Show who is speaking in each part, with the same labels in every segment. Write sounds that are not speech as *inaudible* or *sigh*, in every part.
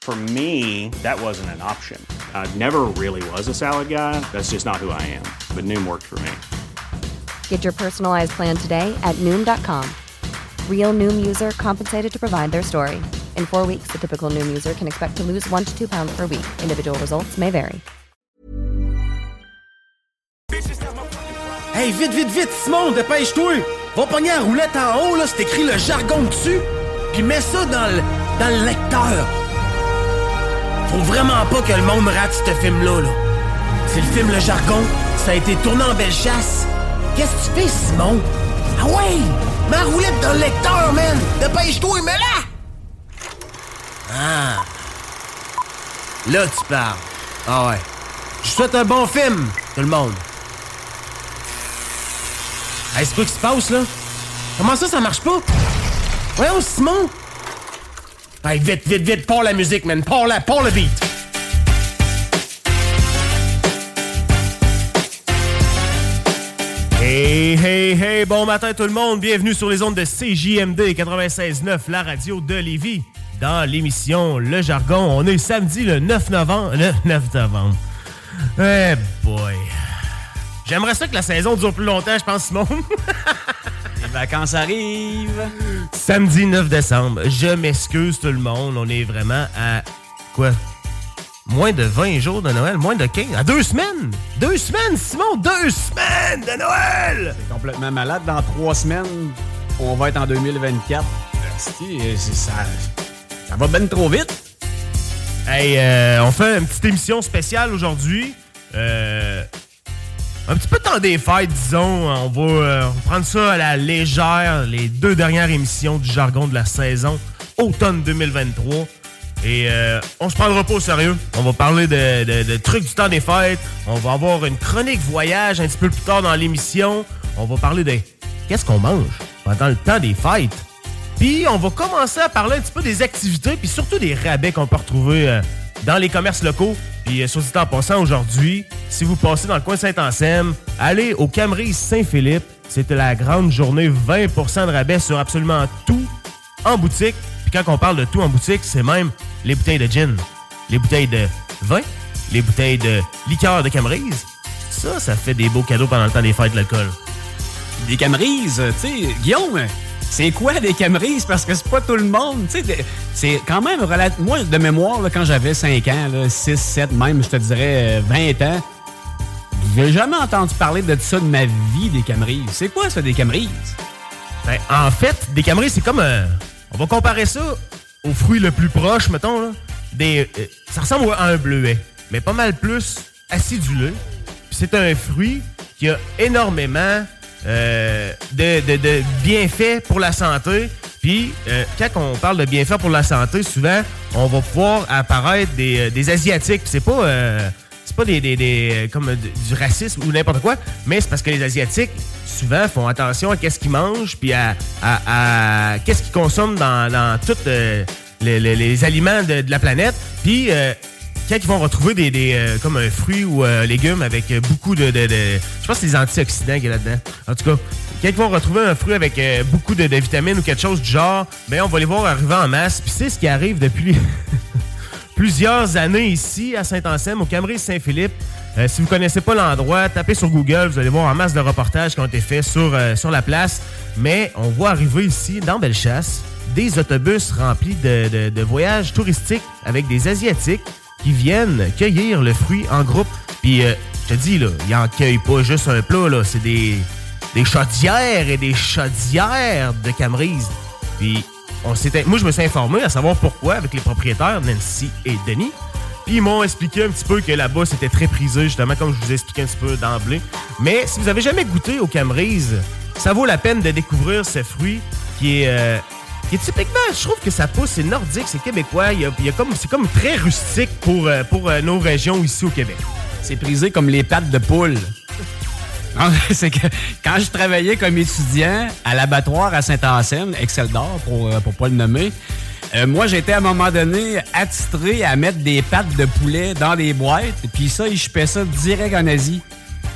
Speaker 1: For me, that wasn't an option. I never really was a salad guy. That's just not who I am. But Noom worked for me.
Speaker 2: Get your personalized plan today at Noom.com. Real Noom user compensated to provide their story. In four weeks, the typical Noom user can expect to lose one to two pounds per week. Individual results may vary.
Speaker 3: Hey, vite, vite, vite, Simon, dépêche-toi! Va pogner la roulette en haut, là, c'est écrit le jargon dessus, puis mets ça dans le, dans le lecteur. Faut vraiment pas que le monde rate ce film-là, là. C'est le film Le Jargon, ça a été tourné en belle chasse. Qu'est-ce que tu fais, Simon? Ah ouais! La roulette dans le lecteur, man! Dépêche-toi, mets-la! Ah! Là, tu parles. Ah ouais. Je souhaite un bon film, tout le monde. Hey, c'est quoi qui se passe, là? Comment ça, ça marche pas? Voyons, Simon! Hey, vite, vite, vite, pars la musique, man! Pars la, pars le beat! Hey, hey, hey, bon matin tout le monde, bienvenue sur les ondes de CJMD 96.9, la radio de Lévis. Dans l'émission Le Jargon, on est samedi le 9 novembre. Le 9 novembre. Eh boy. J'aimerais ça que la saison dure plus longtemps, je pense, Simon. *laughs*
Speaker 4: Les vacances arrivent.
Speaker 3: Samedi 9 décembre. Je m'excuse tout le monde. On est vraiment à quoi? Moins de 20 jours de Noël, moins de 15. À deux semaines! Deux semaines, Simon! Deux semaines de Noël!
Speaker 4: C'est complètement malade. Dans trois semaines, on va être en 2024. Asti, c'est- Ça, ça va ben trop vite.
Speaker 3: Hey, euh, on fait une petite émission spéciale aujourd'hui. Euh, un petit peu de temps des fêtes, disons. On va euh, on va prendre ça à la légère. Les deux dernières émissions du jargon de la saison, automne 2023. Et euh, on se prendra pas au sérieux. On va parler de trucs du temps des fêtes. On va avoir une chronique voyage un petit peu plus tard dans l'émission. On va parler de qu'est-ce qu'on mange pendant le temps des fêtes. Puis on va commencer à parler un petit peu des activités, puis surtout des rabais qu'on peut retrouver euh, dans les commerces locaux. Puis euh, sur dit en passant aujourd'hui, si vous passez dans le coin Saint-Anselme, allez au Camerise Saint-Philippe. C'était la grande journée, 20% de rabais sur absolument tout en boutique. Puis quand on parle de tout en boutique, c'est même les bouteilles de gin, les bouteilles de vin, les bouteilles de liqueur de Camerise. Ça, ça fait des beaux cadeaux pendant le temps des fêtes de l'alcool.
Speaker 4: Des camerises, tu sais, Guillaume, c'est quoi des camerises? Parce que c'est pas tout le monde. C'est quand même relativement. Moi, de mémoire, quand j'avais 5 ans, là, 6, 7, même, je te dirais euh, 20 ans, j'ai jamais entendu parler de ça de ma vie, des camerises. C'est quoi ça, des camerises?
Speaker 3: Ben, en fait, des camerises, c'est comme. euh, on va comparer ça au fruit le plus proche, mettons. Là, des, euh, ça ressemble à un bleuet, mais pas mal plus acidulé. C'est un fruit qui a énormément euh, de, de- bienfaits pour la santé. Puis, euh, quand on parle de bienfaits pour la santé, souvent, on va pouvoir apparaître des, euh, des Asiatiques. C'est pas. c'est pas des, du racisme ou n'importe quoi, mais c'est parce que les Asiatiques, souvent, font attention à qu'est-ce qu'ils mangent, puis à, qu'est-ce qu'ils consomment dans, dans tous les, aliments de, de la planète. Puis, quand ils vont retrouver des, euh, comme un fruit ou un légume avec euh, beaucoup de, Je pense que c'est des antioxydants qu'il y a là-dedans. En tout cas, quand ils vont retrouver un fruit avec euh, beaucoup de, vitamines ou quelque chose du genre, ben on va les voir arriver en masse. Puis c'est ce qui arrive depuis *laughs* plusieurs années ici à Saint-Anselme, au Camerise Saint-Philippe. Euh, si vous connaissez pas l'endroit, tapez sur Google, vous allez voir en masse de reportages qui ont été faits sur, euh, sur la place. Mais on voit arriver ici, dans Bellechasse, des autobus remplis de- de voyages touristiques avec des Asiatiques qui viennent cueillir le fruit en groupe. Puis, euh, je te dis, là, ils en cueillent pas juste un plat, là. C'est des, des chaudières et des chaudières de Camerise. Puis, on moi, je me suis informé à savoir pourquoi avec les propriétaires, Nancy et Denis. Puis ils m'ont expliqué un petit peu que là-bas, c'était très prisé, justement, comme je vous ai expliqué un petit peu d'emblée. Mais si vous avez jamais goûté au Camerise, ça vaut la peine de découvrir ce fruit qui est... euh, est typiquement, je trouve que ça pousse, c'est nordique, c'est québécois. Y a, comme, c'est comme très rustique pour, euh, pour euh, nos régions ici au Québec.
Speaker 4: C'est prisé comme les pattes de poule. *laughs* C'est que quand je travaillais comme étudiant à l'abattoir à Saint-Anselme, Excel d'or pour, euh, pour pas le nommer, euh, moi j'étais à un moment donné attitré à mettre des pattes de poulet dans des boîtes, puis ça, je fais ça direct en Asie.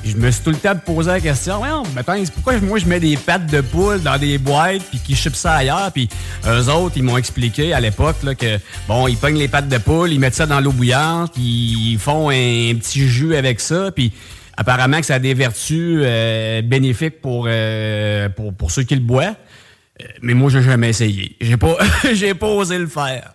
Speaker 4: Je me suis tout le temps posé la question, ouais, attends, pourquoi moi je mets des pattes de poule dans des boîtes puis qu'ils chipent ça ailleurs, puis eux autres, ils m'ont expliqué à l'époque que bon, ils pognent les pattes de poule, ils mettent ça dans l'eau bouillante, ils font un petit jus avec ça, puis apparemment que ça a des vertus euh, bénéfiques pour, euh, pour, pour ceux qui le boivent. Euh, Mais moi, j'ai jamais essayé. J'ai pas, *laughs* j'ai pas osé le faire.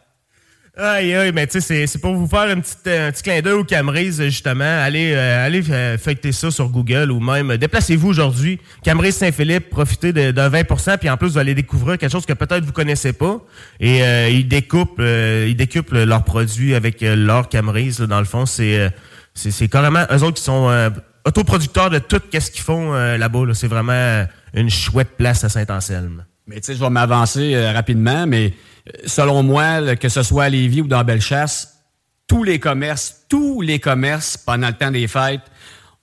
Speaker 3: Aïe, aïe, mais tu sais, c'est- pour vous faire un petit, un petit clin d'œil au Camerise, justement. Allez, euh, allez euh, feuilleter ça sur Google ou même euh, déplacez-vous aujourd'hui. Camerise Saint-Philippe, profitez de, de 20% puis en plus, vous allez découvrir quelque chose que peut-être vous connaissez pas. Et euh, ils découpent euh, ils découpent leurs produits avec euh, leur Camerise, là, dans le fond. C'est c'est carrément eux autres qui sont autoproducteurs de tout ce qu'ils font là-bas. là. C'est vraiment une chouette place à Saint-Anselme.
Speaker 4: Mais tu sais, je vais m'avancer rapidement, mais selon moi, que ce soit à Lévis ou dans Bellechasse, tous les commerces, tous les commerces, pendant le temps des fêtes,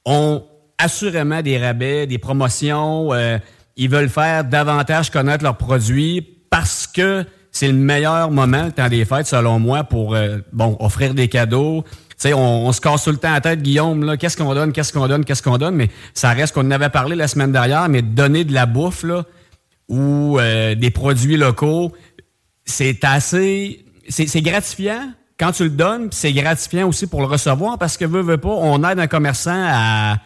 Speaker 4: ont assurément des rabais, des promotions. euh, ils veulent faire davantage connaître leurs produits parce que c'est le meilleur moment, le temps des fêtes, selon moi, pour euh, bon offrir des cadeaux. Tu sais, on, on se casse tout le temps la tête, Guillaume, là, qu'est-ce qu'on donne, qu'est-ce qu'on donne, qu'est-ce qu'on donne, mais ça reste qu'on en avait parlé la semaine dernière, mais donner de la bouffe, là, ou euh, des produits locaux, c'est assez... C'est gratifiant quand tu le donnes, c'est gratifiant aussi pour le recevoir parce que, veut, veut pas, on aide un commerçant à,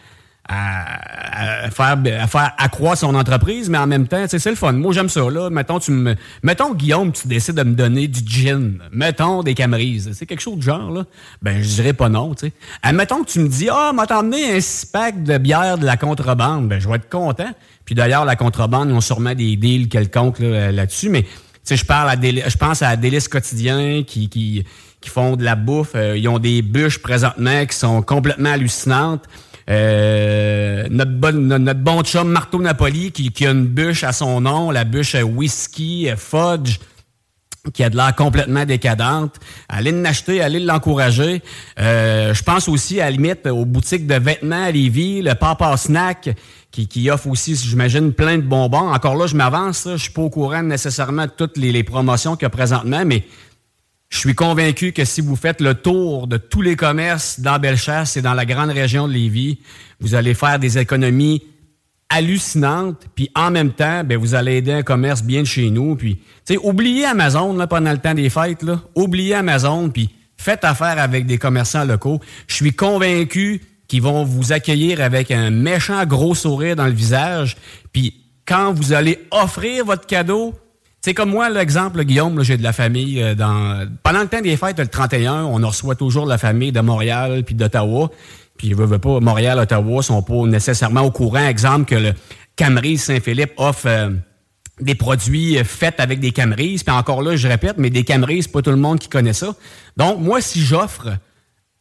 Speaker 4: à, faire, à faire accroître son entreprise, mais en même temps, c'est le fun. Moi, j'aime ça, là. Mettons, tu me, mettons, Guillaume, tu décides de me donner du gin. Mettons, des camerises. C'est quelque chose de genre, là. Ben, je dirais pas non, tu sais. Admettons que tu me dis, ah, m'a t'emmené un six pack de bière de la contrebande. Ben, je vais être content. Puis d'ailleurs, la contrebande, ils ont sûrement des deals quelconques là, là-dessus, mais sais, je parle à je pense à Délice Quotidien qui, qui, qui font de la bouffe. Euh, ils ont des bûches présentement qui sont complètement hallucinantes. Euh, notre, bon, notre, bon chum Marteau Napoli qui, qui a une bûche à son nom, la bûche whisky, euh, fudge qui a de l'air complètement décadente. Allez l'acheter, allez l'encourager. Euh, je pense aussi, à la limite, aux boutiques de vêtements à Lévis, le Papa Snack, qui, offre aussi, j'imagine, plein de bonbons. Encore là, je m'avance, je suis pas au courant nécessairement de toutes les, promotions qu'il y a présentement, mais je suis convaincu que si vous faites le tour de tous les commerces dans Bellechasse et dans la grande région de Lévis, vous allez faire des économies hallucinantes, puis en même temps, ben, vous allez aider un commerce bien de chez nous. Puis, oubliez Amazon là, pendant le temps des fêtes, oubliez Amazon, puis faites affaire avec des commerçants locaux. Je suis convaincu qu'ils vont vous accueillir avec un méchant gros sourire dans le visage, puis quand vous allez offrir votre cadeau, c'est comme moi, l'exemple, Guillaume, j'ai de la famille euh, dans. Pendant le temps des fêtes, le 31, on reçoit toujours la famille de Montréal puis d'Ottawa. Puis, veut, veut pas, Montréal, Ottawa sont pas nécessairement au courant. Exemple que le Camerise Saint-Philippe offre euh, des produits euh, faits avec des Camerises. Puis encore là, je répète, mais des Camerises, c'est pas tout le monde qui connaît ça. Donc, moi, si j'offre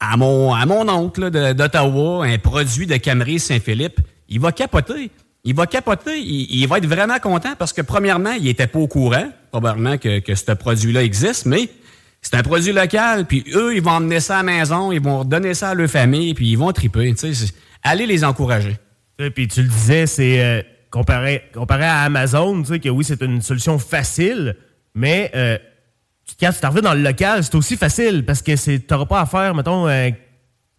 Speaker 4: à mon, à mon oncle d'Ottawa un produit de Camerise Saint-Philippe, il va capoter. Il va capoter. Il, va être vraiment content parce que, premièrement, il était pas au courant, probablement, que, que ce produit-là existe, mais c'est un produit local. Puis eux, ils vont emmener ça à la maison, ils vont donner ça à leur famille, puis ils vont triper. Allez les encourager.
Speaker 3: Et puis tu le disais, c'est euh, comparé, comparé à Amazon, tu sais, que oui, c'est une solution facile, mais euh, quand tu t'arrives dans le local, c'est aussi facile parce que tu n'auras pas à faire, mettons, euh,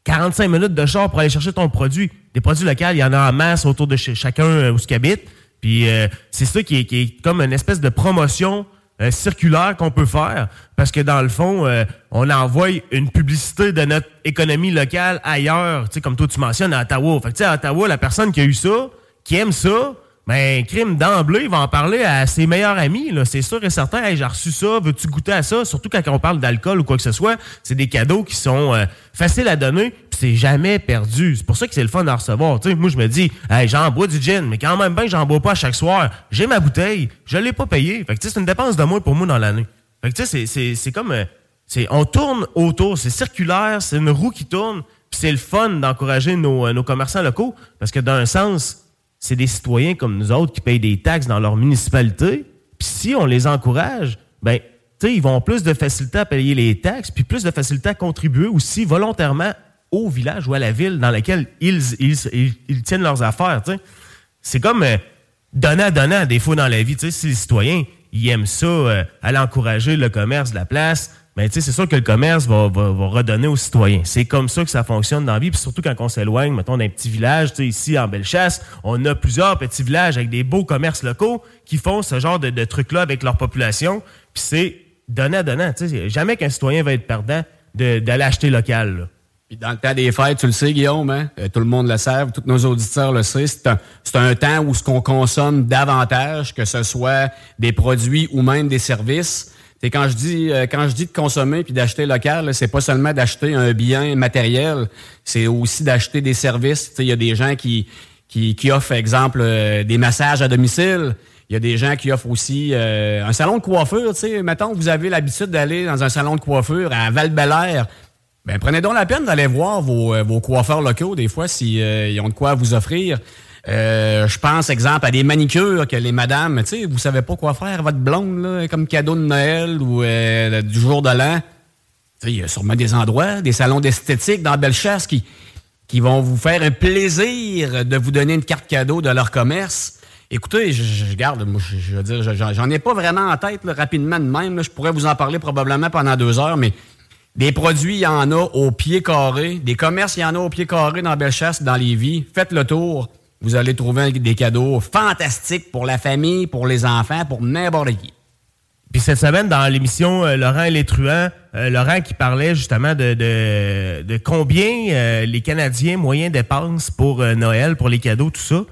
Speaker 3: 45 minutes de char pour aller chercher ton produit. Des produits locaux, il y en a en masse autour de chacun euh, où ce habite. Puis euh, c'est ça qui est, qui est comme une espèce de promotion euh, circulaire qu'on peut faire parce que dans le fond, euh, on envoie une publicité de notre économie locale ailleurs, tu sais, comme toi tu mentionnes à Ottawa. Fait que tu sais, à Ottawa, la personne qui a eu ça, qui aime ça, ben, crime d'emblée, il va en parler à ses meilleurs amis. C'est sûr et certain. Hey, j'ai reçu ça, veux-tu goûter à ça? Surtout quand on parle d'alcool ou quoi que ce soit. C'est des cadeaux qui sont euh, faciles à donner, puis c'est jamais perdu. C'est pour ça que c'est le fun d'en recevoir. Tu sais, moi, je me dis, hey, j'en bois du gin, mais quand même bien j'en bois pas chaque soir. J'ai ma bouteille, je l'ai pas payé. Fait que, c'est une dépense de moins pour moi dans l'année. Fait que, c'est- comme, euh, c'est on tourne autour, c'est circulaire, c'est une roue qui tourne, puis c'est le fun d'encourager nos, euh, nos commerçants locaux parce que d'un sens, c'est des citoyens comme nous autres qui payent des taxes dans leur municipalité. Puis si on les encourage, ben ils vont plus de facilité à payer les taxes, puis plus de facilité à contribuer aussi volontairement au village ou à la ville dans laquelle ils, ils, ils, tiennent leurs affaires. C'est comme euh, donnant, donnant, des fois dans la vie. Si les citoyens ils aiment ça, euh, aller encourager le commerce la place, sais, c'est sûr que le commerce va, va, redonner aux citoyens. C'est comme ça que ça fonctionne dans la vie. Puis surtout quand on s'éloigne, mettons, d'un petit village, tu ici en Bellechasse, on a plusieurs petits villages avec des beaux commerces locaux qui font ce genre de, de trucs-là avec leur population. Puis c'est donnant, donnant. Tu jamais qu'un citoyen va être perdant d'aller acheter local. là.
Speaker 4: Puis dans le temps des fêtes, tu le sais, Guillaume, hein? Euh, tout le monde le sait, tous nos auditeurs le savent, c'est un, un temps où ce qu'on consomme davantage, que ce soit des produits ou même des services. C'est quand je dis euh, quand je dis de consommer puis d'acheter local, c'est pas seulement d'acheter un bien matériel, c'est aussi d'acheter des services. Il y a des gens qui, qui, qui offrent, exemple, euh, des massages à domicile. Il y a des gens qui offrent aussi euh, un salon de coiffure. Sais, mettons que vous avez l'habitude d'aller dans un salon de coiffure à val ben, prenez donc la peine d'aller voir vos, euh, vos coiffeurs locaux, des fois, s'ils ils ont de quoi vous offrir. Euh, je pense, exemple, à des manicures que les madames, tu sais, vous savez pas quoi faire votre blonde, comme cadeau de Noël ou euh, du jour de l'an. Il y a sûrement des endroits, des salons d'esthétique dans Bellechasse qui, qui vont vous faire un plaisir de vous donner une carte cadeau de leur commerce. Écoutez, je, je- garde, moi, je, je veux dire, je- j'en ai pas vraiment en tête rapidement de même. Je pourrais vous en parler probablement pendant deux heures, mais des produits, il y en a au pied carré. Des commerces, il y en a au pied carré dans Bellechasse, dans Lévis. Faites le tour. Vous allez trouver des cadeaux fantastiques pour la famille, pour les enfants, pour n'importe qui.
Speaker 3: Puis cette semaine, dans l'émission euh, Laurent et les truands, euh, Laurent qui parlait justement de, de, de combien euh, les Canadiens moyens dépensent pour Noël, pour les cadeaux, tout ça.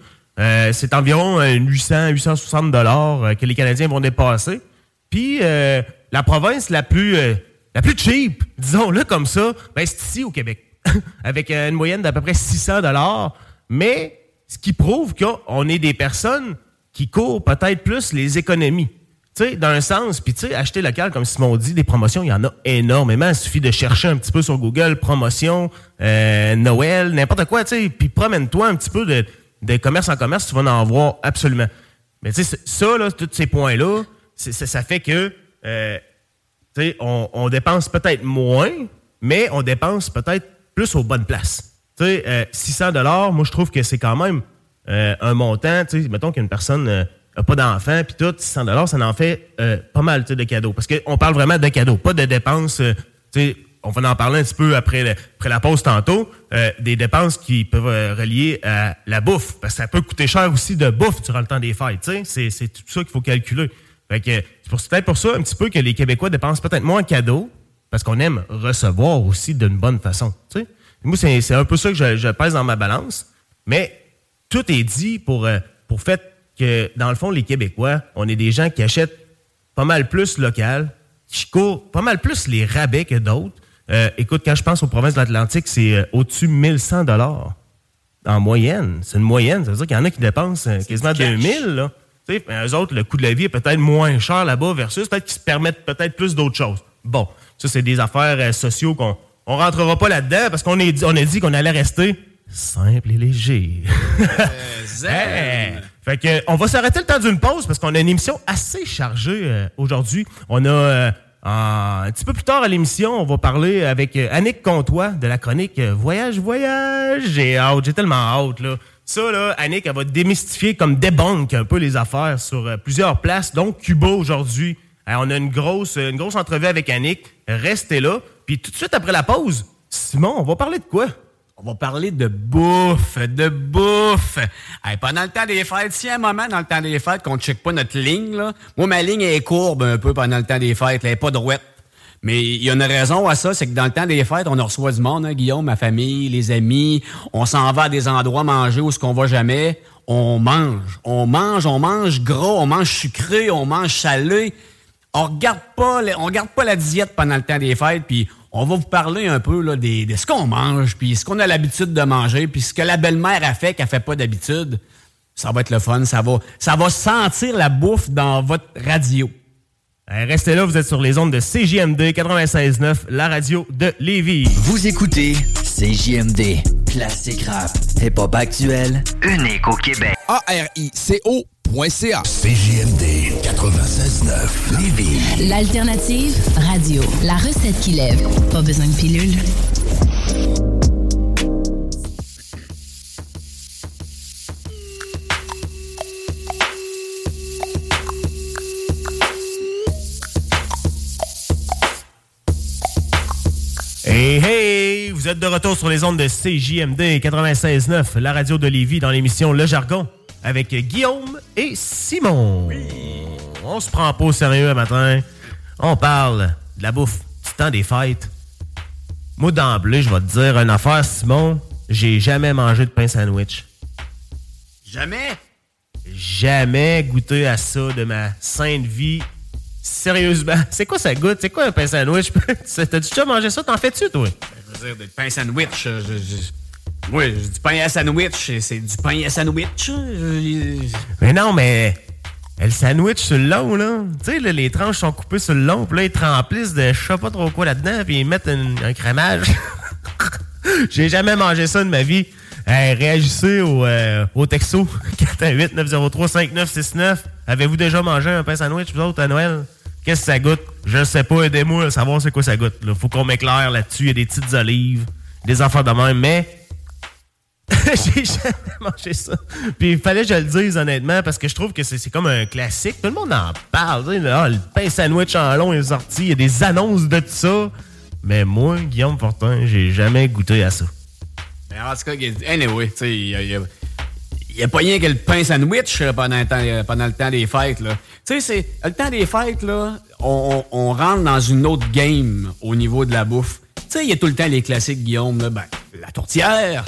Speaker 3: C'est environ euh, 800, 860 dollars que les Canadiens vont dépasser. Puis la province la plus la plus cheap, disons-le comme ça, ben, c'est ici au Québec, *laughs* avec une moyenne d'à peu près 600 dollars. Mais ce qui prouve qu'on est des personnes qui courent peut-être plus les économies. Tu sais, dans un sens, puis tu sais, acheter local, comme Simon dit, des promotions, il y en a énormément. Il suffit de chercher un petit peu sur Google, promotion, euh, Noël, n'importe quoi, tu sais, puis promène-toi un petit peu de, de commerce en commerce, tu vas en voir absolument. Mais tu sais, ça, là, tous ces points-là, ça, ça fait que, euh, on, on dépense peut-être moins, mais on dépense peut-être plus aux bonnes places. Tu sais, euh, 600 dollars, moi je trouve que c'est quand même euh, un montant. Tu sais, mettons qu'une personne n'a pas d'enfant, puis tout, 600 dollars, ça en fait euh, pas mal de cadeaux. Parce qu'on parle vraiment de cadeaux, pas de dépenses. euh, tu sais, on va en parler un petit peu après, après la pause tantôt, euh, des dépenses qui peuvent euh, relier à la bouffe. Parce que ça peut coûter cher aussi de bouffe durant le temps des fêtes. tu sais. C'est tout ça qu'il faut calculer. Fait que c'est peut-être pour ça un petit peu que les Québécois dépensent peut-être moins en cadeaux, parce qu'on aime recevoir aussi d'une bonne façon. tu sais. Moi, c'est un peu ça que je, je pèse dans ma balance. Mais tout est dit pour, euh, pour fait que, dans le fond, les Québécois, on est des gens qui achètent pas mal plus local, qui courent pas mal plus les rabais que d'autres. Euh, écoute, quand je pense aux provinces de l'Atlantique, c'est euh, au-dessus de 1100 dollars en moyenne. C'est une moyenne. Ça veut dire qu'il y en a qui dépensent quasiment
Speaker 4: du cash.
Speaker 3: 2000. Là. Eux autres, le coût de la vie est peut-être moins cher là-bas versus peut-être qu'ils se permettent peut-être plus d'autres choses. Bon, ça, c'est des affaires euh, sociaux qu'on on rentrera pas là-dedans parce qu'on est on a dit qu'on allait rester simple et léger. *laughs* Hey! Fait que, on va s'arrêter le temps d'une pause parce qu'on a une émission assez chargée euh, aujourd'hui. On a euh, un petit peu plus tard à l'émission, on va parler avec euh, Annick Comtois de la chronique Voyage, Voyage. J'ai hâte, j'ai tellement hâte là. Ça là, Annick, elle va démystifier comme débunk un peu les affaires sur euh, plusieurs places, donc Cuba aujourd'hui. On a une grosse, une grosse entrevue avec Annick. Restez là. Puis tout de suite après la pause, Simon, on va parler de quoi?
Speaker 4: On va parler de bouffe, de bouffe. Hey, pendant le temps des fêtes, y a un moment dans le temps des fêtes qu'on ne check pas notre ligne, là, moi, ma ligne est courbe un peu pendant le temps des fêtes, elle n'est pas droite. Mais il y a une raison à ça, c'est que dans le temps des fêtes, on reçoit du monde, hein, Guillaume, ma famille, les amis. On s'en va à des endroits manger où ce qu'on va jamais. On mange, on mange, on mange gros, on mange sucré, on mange salé. On regarde pas, on regarde pas la diète pendant le temps des fêtes, puis on va vous parler un peu là, des, de ce qu'on mange, puis ce qu'on a l'habitude de manger, puis ce que la belle-mère a fait qu'elle fait pas d'habitude. Ça va être le fun, ça va, ça va sentir la bouffe dans votre radio.
Speaker 3: Restez là, vous êtes sur les ondes de CJMD 96.9, la radio de Lévis.
Speaker 5: Vous écoutez CJMD, classique rap, hip-hop actuel, unique au Québec.
Speaker 6: A-R-I-C-O.ca. CJMD 96.9 Lévis.
Speaker 7: L'alternative radio. La recette qui lève. Pas besoin de pilule.
Speaker 3: Hey hey, vous êtes de retour sur les ondes de CJMD 96.9, la radio de Lévis dans l'émission Le Jargon avec Guillaume et Simon. On se prend pas au sérieux un matin. On parle de la bouffe du temps des fêtes. Moi d'emblée, je vais te dire une affaire, Simon. J'ai jamais mangé de pain sandwich.
Speaker 4: Jamais?
Speaker 3: Jamais goûté à ça de ma sainte vie. Sérieusement, *laughs* c'est quoi ça goûte? C'est quoi un pain sandwich? *laughs* T'as-tu déjà mangé ça? T'en fais-tu, toi?
Speaker 4: Je veux dire, du pain sandwich. euh, je- je- Oui, du pain à sandwich. C'est du pain à sandwich.
Speaker 3: Mais non, mais le sandwich sur le long, là. Tu sais, les tranches sont coupées sur le long, puis là, ils te remplissent de je sais pas trop quoi là-dedans, puis ils mettent un, un crémage. *laughs* J'ai jamais mangé ça de ma vie. Hey, réagissez au, euh, au texto *laughs* 418-903-5969. Avez-vous déjà mangé un pain sandwich, vous autres, à Noël? Qu'est-ce que ça goûte? Je sais pas, aidez-moi à savoir c'est quoi ça goûte. Là. Faut qu'on m'éclaire là-dessus. Il y a des petites olives, des affaires de même, mais *laughs* j'ai jamais mangé ça. Puis il fallait que je le dise honnêtement parce que je trouve que c'est comme un classique. Tout le monde en parle. Ah, le pain sandwich en long est sorti. Il y a des annonces de tout ça. Mais moi, Guillaume Fortin, j'ai jamais goûté à ça.
Speaker 4: Mais en tout cas, anyway, tu sais, il y a, pas rien que le pain sandwich euh, pendant le temps, euh, pendant le temps des fêtes. Tu sais, le temps des fêtes, là, on, rentre dans une autre game au niveau de la bouffe. Tu sais, il y a tout le temps les classiques, Guillaume, ben, la tourtière.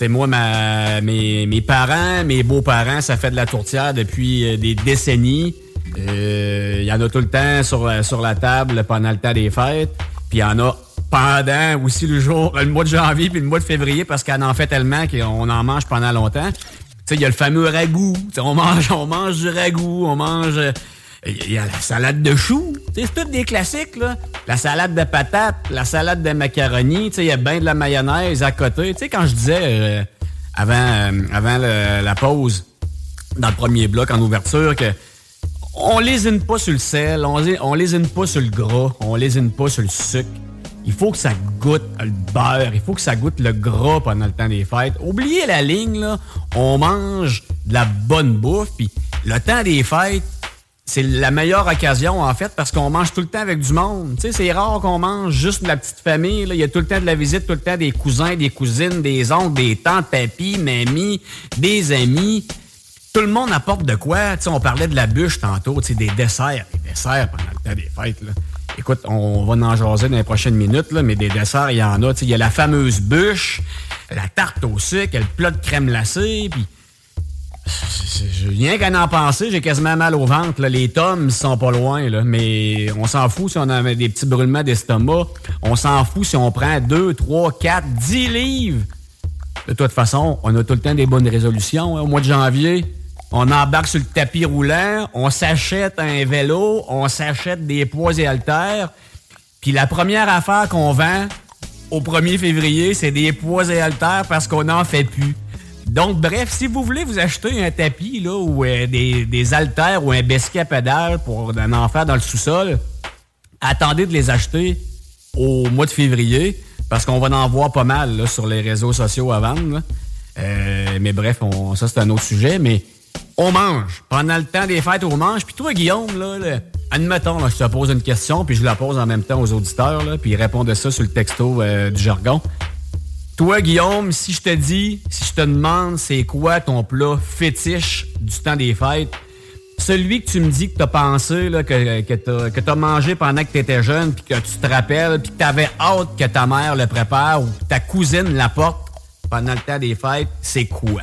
Speaker 4: Sais, moi, ma, mes, mes parents, mes beaux-parents, ça fait de la tourtière depuis euh, des décennies. Euh, Il y en a tout le temps sur, la- sur la table pendant le temps des fêtes. Puis il y en a pendant aussi le jour, le mois de janvier puis le mois de février parce qu'on en fait tellement qu'on en mange pendant longtemps. Tu sais, il y a le fameux ragoût. Tu sais, on mange, on mange du ragoût, on mange. Il y a la salade de choux. C'est tous des classiques. La salade de patates, la salade de macaroni. Il y a bien de la mayonnaise à côté. Tu quand je disais euh, avant, euh, la pause, dans le premier bloc en ouverture, que on lésine pas sur le sel, on, on lésine pas sur le gras, on lésine pas sur le sucre. Il faut que ça goûte le beurre, il faut que ça goûte le gras pendant le temps des fêtes. Oubliez la ligne. On mange de la bonne bouffe, puis le temps des fêtes, c'est la meilleure occasion, en fait, parce qu'on mange tout le temps avec du monde. Tu sais, c'est rare qu'on mange juste de la petite famille. là. Il y a tout le temps de la visite, tout le temps des cousins, des cousines, des oncles, des tantes, papis, mamies, des amis. Tout le monde apporte de quoi? Tu sais, on parlait de la bûche tantôt, tu sais, des desserts. Des desserts pendant le temps des fêtes. Là. Écoute, on va en jaser dans les prochaines minutes, là, mais des desserts, il y en a. Tu sais, Il y a la fameuse bûche, la tarte au sucre, le plat de crème glacée, puis Rien qu'à en penser, j'ai quasiment mal au ventre. Les tomes sont pas loin, mais on s'en fout si on a des petits brûlements d'estomac. On s'en fout si on prend 2, 3, 4, 10 livres. De toute façon, on a tout le temps des bonnes résolutions. hein. Au mois de janvier, on embarque sur le tapis roulant, on s'achète un vélo, on s'achète des poids et haltères. Puis la première affaire qu'on vend au 1er février, c'est des poids et haltères parce qu'on n'en fait plus. Donc, bref, si vous voulez vous acheter un tapis là, ou euh, des, des haltères ou un besquet à pédale pour en en faire dans le sous-sol, attendez de les acheter au mois de février parce qu'on va en voir pas mal là, sur les réseaux sociaux là. Euh, mais bref, on- ça c'est un autre sujet. Mais on mange. Pendant le temps des fêtes, on mange. Puis toi, Guillaume, là, là, admettons, là, je te pose une question, puis je la pose en même temps aux auditeurs, là, puis ils répondent à ça sur le texto euh, du jargon. Toi, Guillaume, si je te dis, si je te demande c'est quoi ton plat fétiche du temps des fêtes, celui que tu me dis que t'as pensé, là, que, que t'as mangé pendant que t'étais jeune, puis que tu te rappelles, puis que t'avais hâte que ta mère le prépare ou que ta cousine l'apporte pendant le temps des fêtes, c'est quoi?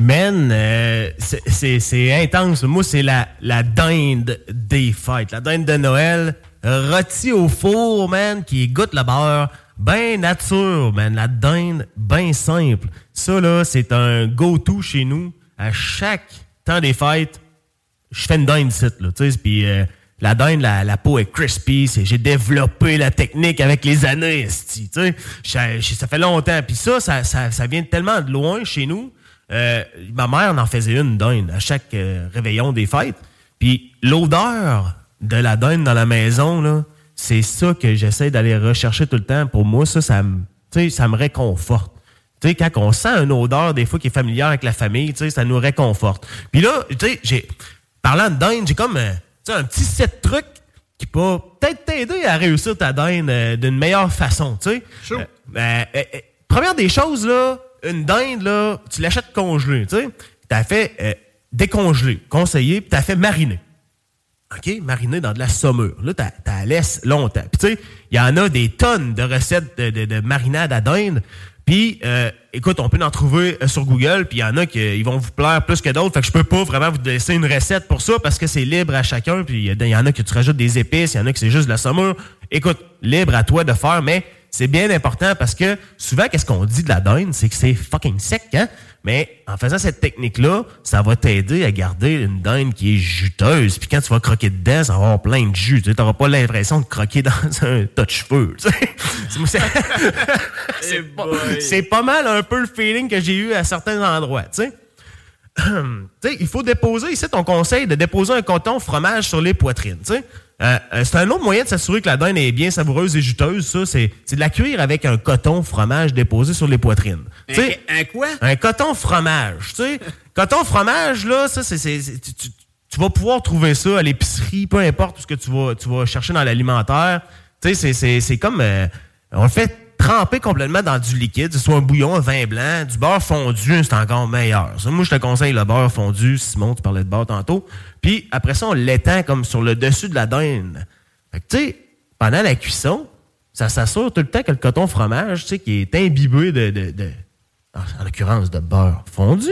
Speaker 3: Man, euh, c'est intense. Moi, c'est la, la dinde des fêtes. La dinde de Noël, rôtie au four, man, qui goûte le beurre. Ben nature, man. La dinde, ben simple. Ça, là, c'est un go-to chez nous. À chaque temps des fêtes, je fais une dinde site, là, tu sais. Puis euh, la dinde, la, peau est crispy. J'ai développé la technique avec les années, tu sais. Ça- fait longtemps. Puis ça, ça, ça, ça vient tellement de loin chez nous. Euh, ma mère en faisait une dinde à chaque euh, réveillon des fêtes. Puis l'odeur de la dinde dans la maison, là, c'est ça que j'essaie d'aller rechercher tout le temps. Pour moi, ça, ça me, tu ça me réconforte. Tu quand on sent une odeur, des fois, qui est familière avec la famille, tu ça nous réconforte. Puis là, tu j'ai, parlant de dinde, j'ai comme, euh, tu un petit set de trucs qui peut peut-être t'aider à réussir ta dinde euh, d'une meilleure façon, tu. Euh, première des choses, là, une dinde, là, tu l'achètes congelée, tu. T'as fait décongeler, conseiller, puis t'as fait mariner. OK? Mariner dans de la saumure. Là, t'as la laisses longtemps. Puis tu sais, il y en a des tonnes de recettes de, de- de marinade à dinde. Puis, euh, écoute, on peut en trouver euh, sur Google, puis il y en a qui euh, ils vont vous plaire plus que d'autres. Fait que je peux pas vraiment vous laisser une recette pour ça parce que c'est libre à chacun. Puis il y en a que tu rajoutes des épices, il y en a que c'est juste de la saumure. Écoute, libre à toi de faire, mais c'est bien important parce que souvent, qu'est-ce qu'on dit de la dinde? C'est que c'est fucking sec, hein? Mais en faisant cette technique-là, ça va t'aider à garder une dinde qui est juteuse. Puis quand tu vas croquer dedans, ça va avoir plein de jus. Tu n'auras pas l'impression de croquer *laughs* dans un tas de cheveux. C'est- *laughs* pas, c'est pas mal un peu le feeling que j'ai eu à certains endroits. Tu sais. *clears throat* Tu sais, il faut déposer, ici, ton conseil de déposer un coton fromage sur les poitrines. Euh, euh, c'est un autre moyen de s'assurer que la dinde est bien savoureuse et juteuse. Ça, c'est, de la cuire avec un coton fromage déposé sur les poitrines. Sais,
Speaker 4: Un quoi?
Speaker 3: un coton fromage, tu sais. *laughs* coton fromage, là, ça, c'est, tu, tu- vas pouvoir trouver ça à l'épicerie, peu importe ce que tu vas, tu vas chercher dans l'alimentaire. Tu sais, c'est comme, euh, on le fait tremper complètement dans du liquide, que ce soit un bouillon, un vin blanc, du beurre fondu, c'est encore meilleur. Ça, moi, je te conseille le beurre fondu. Simon, tu parlais de beurre tantôt. Puis après ça, on l'étend comme sur le dessus de la dinde. Fait que, tu sais, pendant la cuisson, ça s'assure tout le temps que le coton fromage, tu sais, qui est imbibé de, de, de- en l'occurrence de beurre fondu,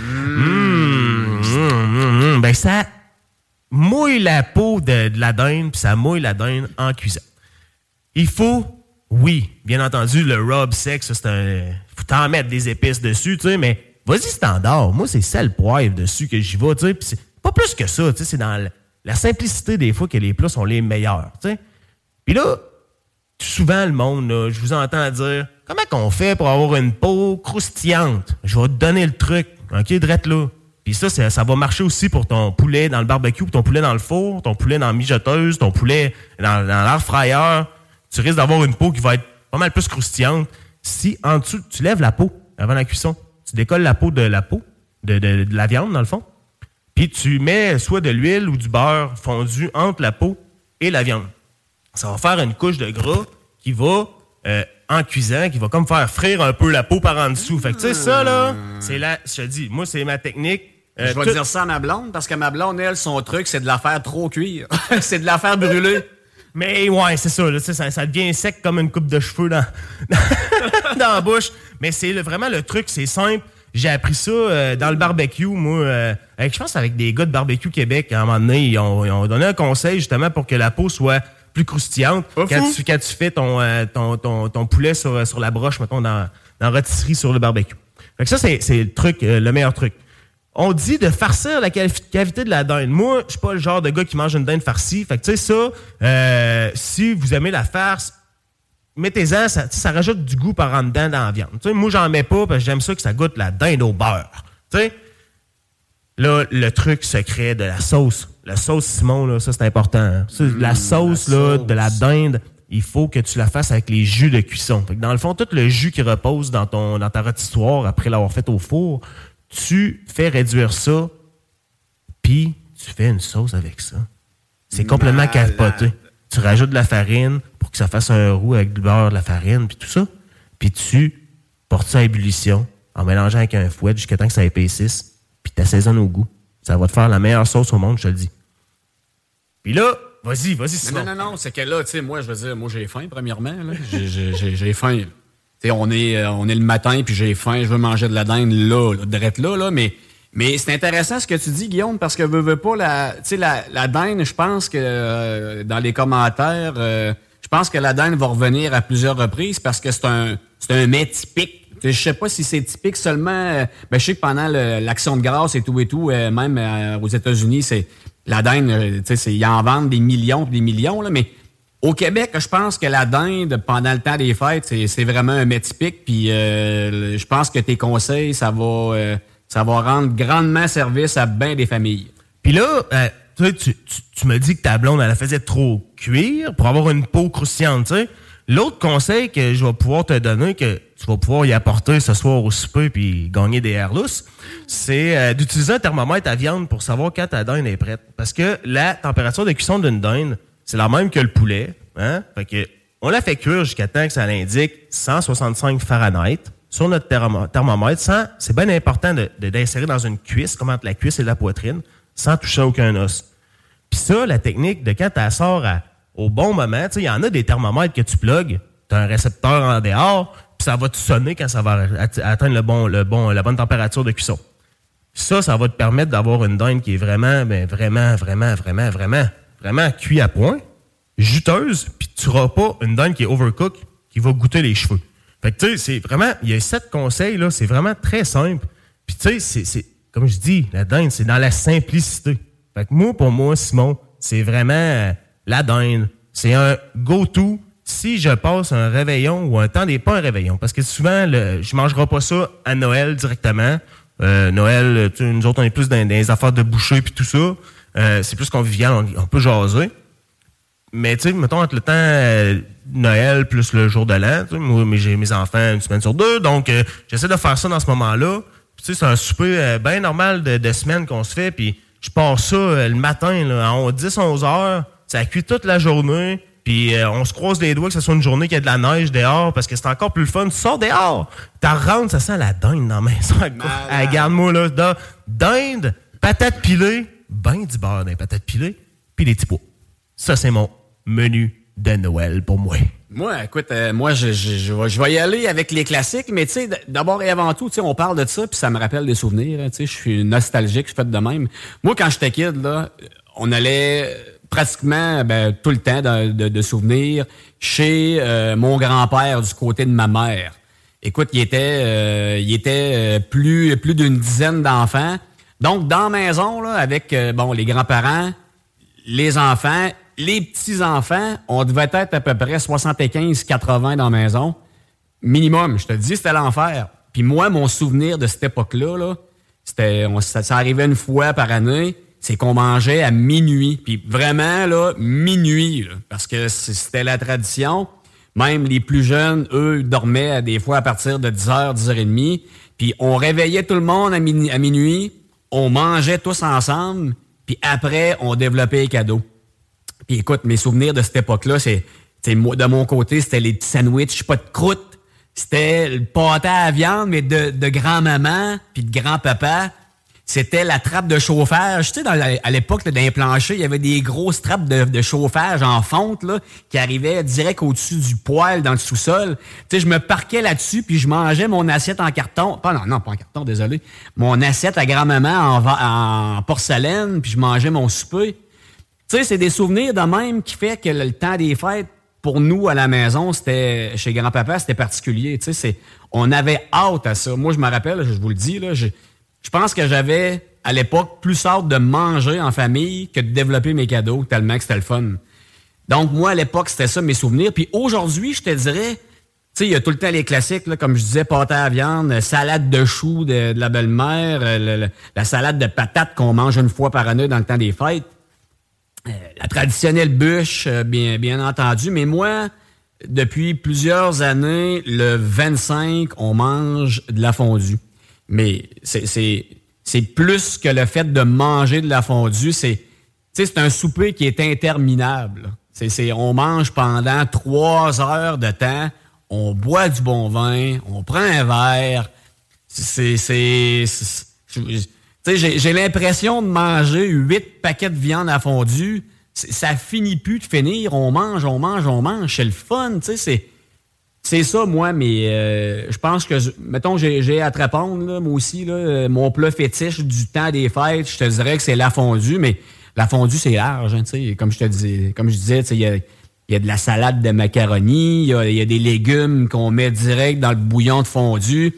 Speaker 3: Mmh, mmh, mmh. ben ça mouille la peau de, de la dinde, puis ça mouille la dinde en cuisson. Il faut, oui, bien entendu, le rub sec, c'est un. faut t'en mettre des épices dessus, tu sais, mais vas-y standard. Moi, c'est sel poivre dessus que j'y vais, tu sais, c'est pas plus que ça, tu sais, c'est dans la, simplicité des fois que les plats sont les meilleurs, tu sais. Puis là, souvent le monde, je vous entends dire comment qu'on fait pour avoir une peau croustillante? Je vais te donner le truc, ok, drette là. Puis ça, ça, va marcher aussi pour ton poulet dans le barbecue, ton poulet dans le four, ton poulet dans la mijoteuse, ton poulet dans, dans l'air. Tu risques d'avoir une peau qui va être pas mal plus croustillante. Si en dessous, tu lèves la peau avant la cuisson, tu décolles la peau de la peau, de, de- de la viande dans le fond, puis tu mets soit de l'huile ou du beurre fondu entre la peau et la viande ça va faire une couche de gras qui va, euh, en cuisant, qui va comme faire frire un peu la peau par en dessous. Fait que, tu sais, ça, là, c'est la, je te dis, moi, c'est ma technique. Euh,
Speaker 4: je vais
Speaker 3: tout-
Speaker 4: dire ça à ma blonde parce que ma blonde, elle, son truc, c'est de la faire trop cuire. *laughs* c'est de la faire brûler.
Speaker 3: Mais ouais, c'est ça, là, ça, ça devient sec comme une coupe de cheveux dans, *laughs* dans la bouche. Mais c'est vraiment le truc, c'est simple. J'ai appris ça euh, dans le barbecue, moi. euh, avec, je pense avec des gars de barbecue Québec, à un moment donné, ils ont, ils ont donné un conseil justement pour que la peau soit plus croustillante quand tu, quand tu fais ton, euh, ton, ton, ton poulet sur, sur la broche, mettons, dans, dans la rôtisserie sur le barbecue. Fait que ça, c'est c'est le truc, euh, le meilleur truc. On dit de farcir la cavi- cavité de la dinde. Moi, je suis pas le genre de gars qui mange une dinde farcie. Fait que, tu sais, ça, euh, si vous aimez la farce, mettez-en, ça, rajoute du goût par en dedans dans la viande. Tu sais, moi, j'en mets pas parce que j'aime ça que ça goûte la dinde au beurre. Tu sais, là, le truc secret de la sauce. La sauce Simon, là, ça, c'est important. hein. Ça, la sauce, là, de la dinde, il faut que tu la fasses avec les jus de cuisson. Fait que dans le fond, tout le jus qui repose dans, ton, dans ta rôtissoire après l'avoir fait au four, tu fais réduire ça, puis tu fais une sauce avec ça. C'est complètement capoté. Tu rajoutes de la farine pour que ça fasse un roux avec du beurre, de la farine, puis tout ça. Puis tu portes ça à ébullition en mélangeant avec un fouet jusqu'à temps que ça épaississe, puis t'assaisonnes au goût. Ça va te faire la meilleure sauce au monde, je te le dis. Puis là, vas-y, vas-y,
Speaker 4: Non, non, non, non, c'est que là, tu sais, moi, je veux dire, moi, j'ai faim, premièrement. j'ai faim. On est, euh, on est le matin, puis j'ai faim, je veux manger de la dinde là, là drette là, là, mais, mais c'est intéressant ce que tu dis, Guillaume, parce que veux, veux pas, la, la, la dinde, je pense que euh, dans les commentaires, euh, je pense que la dinde va revenir à plusieurs reprises parce que c'est un, c'est un mets typique. Je sais pas si c'est typique seulement. ben, je sais que pendant l'action de grâce et tout et tout, même aux États-Unis, c'est la dinde, tu sais, ils en vendent des millions des millions, là, mais au Québec, je pense que la dinde, pendant le temps des fêtes, c'est vraiment un mets typique. Puis euh, je pense que tes conseils, ça va, euh, ça va rendre grandement service à bien des familles.
Speaker 3: Puis là, tu, tu, tu, me dis que ta blonde, elle la faisait trop cuire pour avoir une peau croustillante, sais. L'autre conseil que je vais pouvoir te donner, que tu vas pouvoir y apporter ce soir au souper puis gagner des airs c'est euh, d'utiliser un thermomètre à viande pour savoir quand ta dinde est prête. Parce que la température de cuisson d'une dinde, c'est la même que le poulet. Hein? Fait que on la fait cuire jusqu'à temps que ça l'indique 165 Fahrenheit sur notre thermomètre. Sans, c'est bien important de, d'insérer dans une cuisse, comme entre la cuisse et la poitrine, sans toucher aucun os. Puis ça, la technique de quand tu sors à au bon moment. Il y en a des thermomètres que tu plugues, tu as un récepteur en dehors, puis ça va te sonner quand ça va atteindre le bon, le bon, la bonne température de cuisson. Ça, ça va te permettre d'avoir une dinde qui est vraiment, ben, vraiment, vraiment, vraiment, vraiment, vraiment cuit à point, juteuse, puis tu n'auras pas une dinde qui est overcook, qui va goûter les cheveux. Fait que, tu sais, c'est vraiment, il y a sept conseils, là, c'est vraiment très simple. Puis, tu sais, c'est, comme je dis, la dinde, c'est dans la simplicité. Fait que moi, pour moi, Simon, c'est vraiment, la dinde. C'est un go-to si je passe un réveillon ou un temps des pas un réveillon. Parce que souvent, je mangerai pas ça à Noël directement. Euh, Noël, tu, nous autres, on est plus dans, des affaires de boucher puis tout ça. Euh, c'est plus convivial, on, on peut jaser. Mais tu sais, mettons, entre le temps euh, Noël plus le jour de l'an, moi, j'ai mes enfants une semaine sur deux, donc euh, j'essaie de faire ça dans ce moment-là. Tu sais, c'est un souper bien normal de, de semaine qu'on se fait, puis je passe ça le matin, là, à 10-11 heures ça cuit toute la journée. Puis euh, on se croise les doigts que ce soit une journée qui a de la neige dehors parce que c'est encore plus le fun. Tu sors dehors, t'as rentre, ça sent la dinde dans la maison. *laughs* Regarde-moi là, dinde, patate pilée, ben du beurre dans les patates pilées, puis des petits pois. Ça, c'est mon menu de Noël pour moi.
Speaker 4: Moi, écoute, euh, moi, je, je, vais y aller avec les classiques, mais tu sais, d'abord et avant tout, tu sais, on parle de ça, puis ça me rappelle des souvenirs. Hein, tu sais, je suis nostalgique, je fais de même. Moi, quand j'étais kid, là, on allait pratiquement ben, tout le temps de, souvenirs chez euh, mon grand-père du côté de ma mère. Écoute, il était, euh, il était euh, plus, plus d'une dizaine d'enfants. Donc, dans la maison, là, avec bon, les grands-parents, les enfants, les petits-enfants, on devait être à peu près 75-80 dans la maison. Minimum, je te dis, c'était l'enfer. Puis moi, mon souvenir de cette époque-là, là, c'était, ça, arrivait une fois par année c'est qu'on mangeait à minuit. Puis vraiment, là, minuit, parce que c'était la tradition. Même les plus jeunes, eux, dormaient des fois à partir de 10h, 10h30. Puis on réveillait tout le monde à, minuit. On mangeait tous ensemble. Puis après, on développait les cadeaux. Puis écoute, mes souvenirs de cette époque-là, c'est, de mon côté, c'était les petits sandwichs, pas de croûte. C'était le pâté à viande, mais de, de grand-maman, puis de grand-papa c'était la trappe de chauffage. Tu sais, à l'époque, dans les planchers, il y avait des grosses trappes de, chauffage en fonte là, qui arrivaient direct au-dessus du poêle dans le sous-sol. Tu sais, je me parquais là-dessus, puis je mangeais mon assiette en carton. Pas, non, non, pas en carton, désolé. Mon assiette à grand-maman en, en porcelaine, puis je mangeais mon souper. Tu sais, c'est des souvenirs de même qui fait que le temps des fêtes, pour nous, à la maison, c'était chez grand-papa, c'était particulier. Tu sais, on avait hâte à ça. Moi, je me rappelle, je vous le dis, là, je pense que j'avais, à l'époque, plus hâte de manger en famille que de développer mes cadeaux, tellement que c'était le fun. Donc, moi, à l'époque, c'était ça mes souvenirs. Puis aujourd'hui, je te dirais, tu sais, il y a tout le temps les classiques, là, comme je disais, pâté à viande, salade de choux de, la belle-mère, euh, la salade de patates qu'on mange une fois par année dans le temps des fêtes. Euh, la traditionnelle bûche, euh, bien, bien entendu. Mais moi, depuis plusieurs années, le 25, on mange de la fondue. Mais c'est plus que le fait de manger de la fondue. C'est un souper qui est interminable. C'est on mange pendant trois heures de temps, on boit du bon vin, on prend un verre. C'est j'ai l'impression de manger huit paquets de viande à fondue. Ça finit plus de finir. On mange, on mange, on mange. C'est le fun. C'est c'est ça, moi, mais euh, je pense que, mettons, j'ai à te répondre, là, moi aussi, là, euh, mon plat fétiche du temps des fêtes, je te dirais que c'est la fondue, mais la fondue, c'est large, hein, comme je te disais, comme je disais, il y a, y a de la salade de macaroni, il y a, y a, des légumes qu'on met direct dans le bouillon de fondue,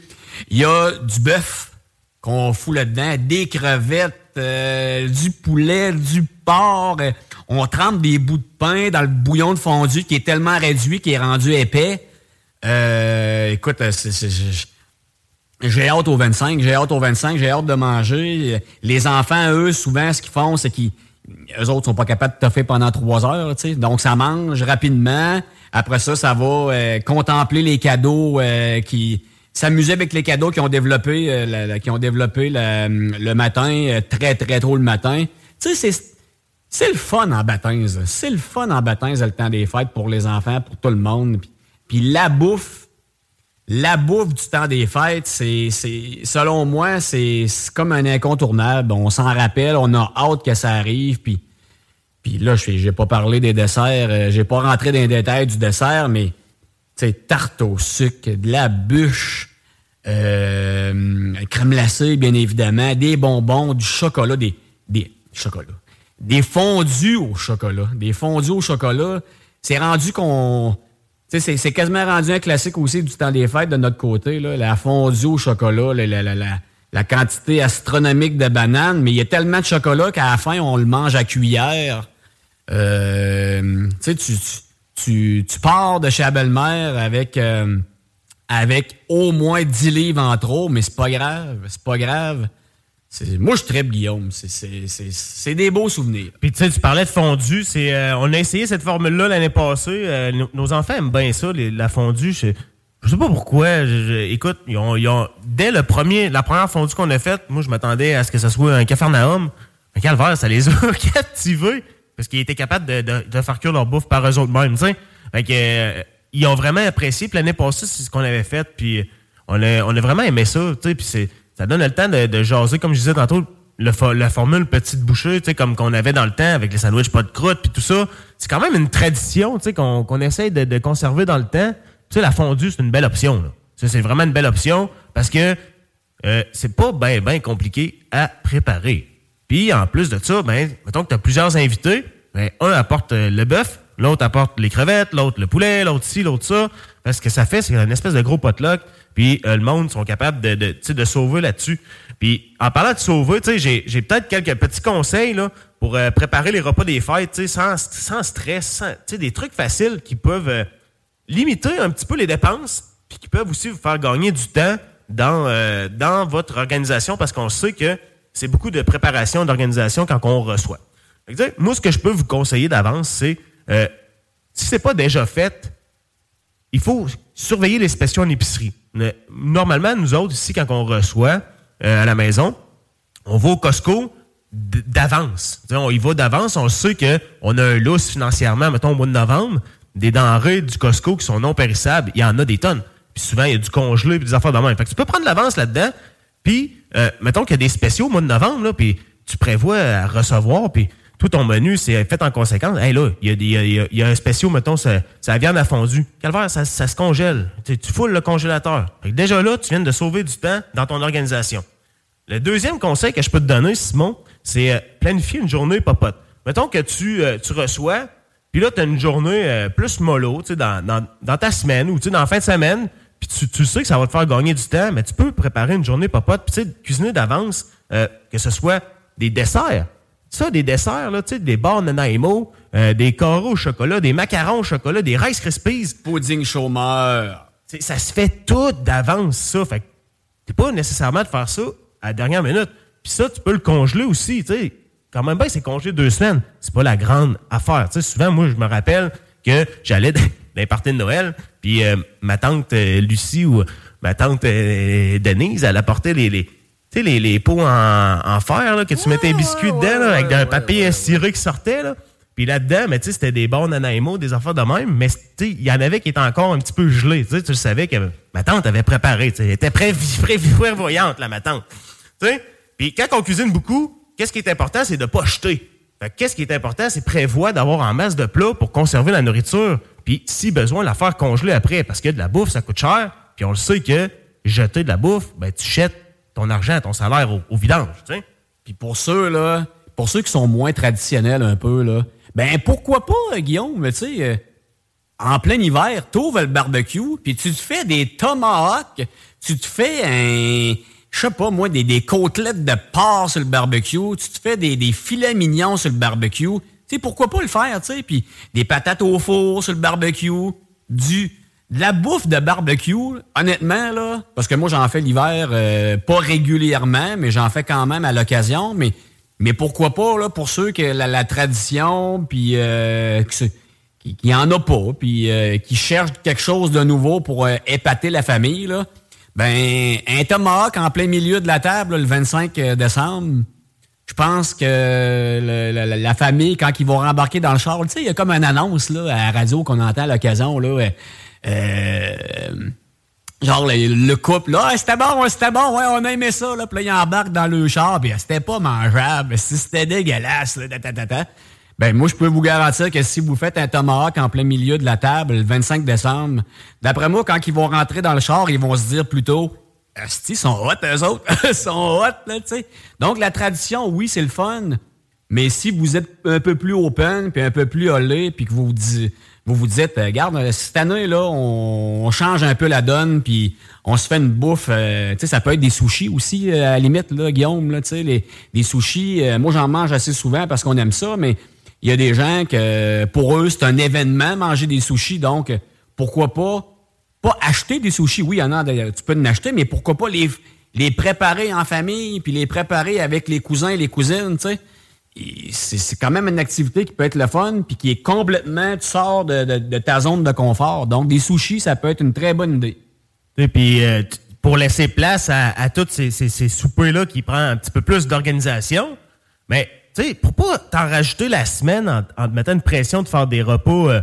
Speaker 4: il y a du bœuf qu'on fout là-dedans, des crevettes, euh, du poulet, du porc. euh, on trempe des bouts de pain dans le bouillon de fondu qui est tellement réduit qu'il est rendu épais. Euh, écoute, euh, j'ai- hâte au 25, j'ai hâte au 25, j'ai hâte de manger. Les enfants, eux, souvent, ce qu'ils font, c'est qu'ils eux autres sont pas capables de toffer pendant trois heures, tu sais. Donc, ça mange rapidement. Après ça, ça va euh, contempler les cadeaux euh, qui s'amuser avec les cadeaux qu'ils ont développés, euh, qui ont développé le matin, euh, très, très tôt le matin. Tu sais, c'est c'est le fun en baptême. C'est le fun en baptême, le temps des fêtes pour les enfants, pour tout le monde. Puis la bouffe, la bouffe du temps des fêtes, c'est, selon moi, c'est, comme un incontournable. On s'en rappelle, on a hâte que ça arrive. Puis, puis là, je j'ai pas parlé des desserts, euh, j'ai pas rentré dans les détails du dessert, mais tarte au sucre, de la bûche, euh, crème glacée, bien évidemment, des bonbons, du chocolat, des, des chocolats, des fondus au chocolat, des fondus au chocolat. C'est rendu qu'on, c'est- c'est quasiment rendu un classique aussi du temps des fêtes de notre côté, là, la fondue au chocolat, la, quantité astronomique de bananes, mais il y a tellement de chocolat qu'à la fin, on le mange à cuillère. Euh, tu, tu, tu pars de chez la belle-mère avec, euh, avec au moins 10 livres en trop, mais c'est pas grave, c'est pas grave. Moi, je tripe, Guillaume. C'est- des beaux souvenirs.
Speaker 3: Puis tu sais, tu parlais de fondue. C'est, euh, on a essayé cette formule-là l'année passée. Euh, nos, enfants aiment bien ça, la fondue. Je, je sais pas pourquoi. Je- écoute, ils ont, ils ont- dès le premier, la première fondue qu'on a faite, moi, je m'attendais à ce que ce soit un cafarnaum. Un calvaire, ça les *laughs* a captivés. Parce qu'ils étaient capables de, de- de faire cuire leur bouffe par eux autres mêmes, sais. Fait que, euh, ils ont vraiment apprécié. L'année passée, c'est ce qu'on avait fait. Puis on a, on a vraiment aimé ça. Puis c'est, ça donne le temps de, jaser, comme je disais tantôt, le la formule petite bouchée, tu sais, comme qu'on avait dans le temps avec les sandwichs pas de croûte puis tout ça. C'est quand même une tradition, tu sais, qu'on essaye de, conserver dans le temps. Tu sais, la fondue, c'est une belle option, là. C'est vraiment une belle option parce que euh, c'est pas bien, bien compliqué à préparer. Puis, en plus de ça, ben, mettons que tu as plusieurs invités. Ben, un apporte euh, le bœuf, l'autre apporte les crevettes, l'autre le poulet, l'autre ci, l'autre ça. Parce que ça fait, c'est une espèce de gros potluck. Puis, euh, le monde sont capables de, de, de sauver là-dessus. Puis, en parlant de sauver, j'ai, j'ai peut-être quelques petits conseils là, pour euh, préparer les repas des fêtes, sans, sans stress, sans, des trucs faciles qui peuvent euh, limiter un petit peu les dépenses, puis qui peuvent aussi vous faire gagner du temps dans, euh, dans votre organisation, parce qu'on sait que c'est beaucoup de préparation, d'organisation quand on reçoit. Moi, ce que je peux vous conseiller d'avance, c'est, euh, si c'est pas déjà fait, il faut surveiller les spéciaux en épicerie. Normalement, nous autres, ici, quand on reçoit euh, à la maison, on va au Costco d'avance. On y va d'avance, on sait qu'on a un lousse financièrement, mettons au mois de novembre, des denrées du Costco qui sont non périssables, il y en a des tonnes. Puis souvent, il y a du congelé puis des affaires de même. Fait que tu peux prendre l'avance là-dedans, puis euh, mettons qu'il y a des spéciaux au mois de novembre, puis tu prévois à recevoir, puis tout ton menu, c'est fait en conséquence. Hey, là, il y, a y a- y a- un spécial, mettons, c'est la viande à fondue. Calvaire, ça, ça se congèle. Tu, foules le congélateur. Fait déjà là, tu viens de sauver du temps dans ton organisation. Le deuxième conseil que je peux te donner, Simon, c'est euh, planifier une journée popote. Mettons que tu, euh, tu reçois, puis là, tu as une journée euh, plus mollo, tu sais, dans, dans, dans ta semaine ou tu sais, dans la fin de semaine, puis tu, tu sais que ça va te faire gagner du temps, mais tu peux préparer une journée popote, puis tu sais, cuisiner d'avance, que ce soit des desserts. Ça, des desserts, là, tu sais, des barres Nanaimo, euh, des carreaux au chocolat, des macarons au chocolat, des Rice Krispies.
Speaker 4: Pudding chômeur.
Speaker 3: Tu sais, Ça se fait tout d'avance, ça. Fait que t'es pas nécessairement de faire ça à la dernière minute. Puis ça, tu peux le congeler aussi, tu sais. Quand même bien, c'est congelé deux semaines. C'est pas la grande affaire. Tu sais, souvent, moi, je me rappelle que j'allais dans *laughs* les parties de Noël, puis euh, ma tante euh, Lucie ou ma tante euh, Denise, elle apportait les, les, sais, les, les pots en, en fer, là, que tu mettais un biscuit dedans, là, avec un papier ciré qui sortait, là. Puis là-dedans, mais tu sais, c'était des bons Nanaimo, des affaires de même, mais tu sais, il y en avait qui étaient encore un petit peu gelés. Tu sais, tu le savais que ma tante avait préparé, tu sais, elle était prévoyante, *laughs* là, ma tante. Tu sais, puis quand on cuisine beaucoup, qu'est-ce qui est important, c'est de pas jeter. Qu'est-ce qui est important, c'est prévoir d'avoir en masse de plats pour conserver la nourriture, puis si besoin, la faire congeler après, parce que de la bouffe, ça coûte cher, puis on le sait que jeter de la bouffe, ben tu jettes ton argent, ton salaire au, au vidange, tu sais.
Speaker 4: Puis pour ceux, là, pour ceux qui sont moins traditionnels un peu, là, ben pourquoi pas, euh, Guillaume, tu sais, euh, en plein hiver, t'ouvres le barbecue, puis tu te fais des tomahawks, tu te fais un je sais pas, moi, des, des côtelettes de porc sur le barbecue, tu te fais des, des filets mignons sur le barbecue. Tu sais, pourquoi pas le faire, tu sais? Puis des patates au four sur le barbecue, du la bouffe de barbecue, honnêtement, là, parce que moi, j'en fais l'hiver, euh, pas régulièrement, mais j'en fais quand même à l'occasion. Mais, mais pourquoi pas, là, pour ceux que la, tradition, puis euh, qui, qui en a pas, puis euh, qui cherchent quelque chose de nouveau pour épater la famille, là, ben, un tomahawk en plein milieu de la table, le 25 décembre, je pense que la, famille, quand ils vont rembarquer dans le char, tu sais, il y a comme une annonce là, à la radio qu'on entend à l'occasion, là. Euh, genre le, couple, là, c'était bon, c'était bon, ouais, on a aimé ça, là. Puis là, ils embarquent dans le char, puis c'était pas mangeable, c'était dégueulasse, là, Ben, moi, je peux vous garantir que si vous faites un tomahawk en plein milieu de la table le 25 décembre, d'après moi, quand ils vont rentrer dans le char, ils vont se dire plutôt, ils sont hot, eux autres. *laughs* Ils sont hot, là, tu sais. Donc, la tradition, oui, c'est le fun. Mais si vous êtes un peu plus open, puis un peu plus hollé, puis que vous vous dites, vous vous dites, euh, regarde, euh, cette année, là, on, change un peu la donne, puis on se fait une bouffe. Euh, tu sais, ça peut être des sushis aussi, à la limite, là, Guillaume, là, tu sais, les, des sushis. moi, j'en mange assez souvent parce qu'on aime ça, mais il y a des gens que, pour eux, c'est un événement, manger des sushis. Donc, pourquoi pas, pas acheter des sushis? Oui, il y en a, tu peux en acheter, mais pourquoi pas les, les préparer en famille, puis les préparer avec les cousins et les cousines, tu sais? C'est quand même une activité qui peut être le fun, puis qui est complètement, tu sors de, ta zone de confort. Donc, des sushis, ça peut être une très bonne idée.
Speaker 3: Et puis, euh, pour laisser place à, à tous ces, ces, soupers-là qui prennent un petit peu plus d'organisation, mais, tu sais, pour pas t'en rajouter la semaine en, te mettant une pression de faire des repas euh,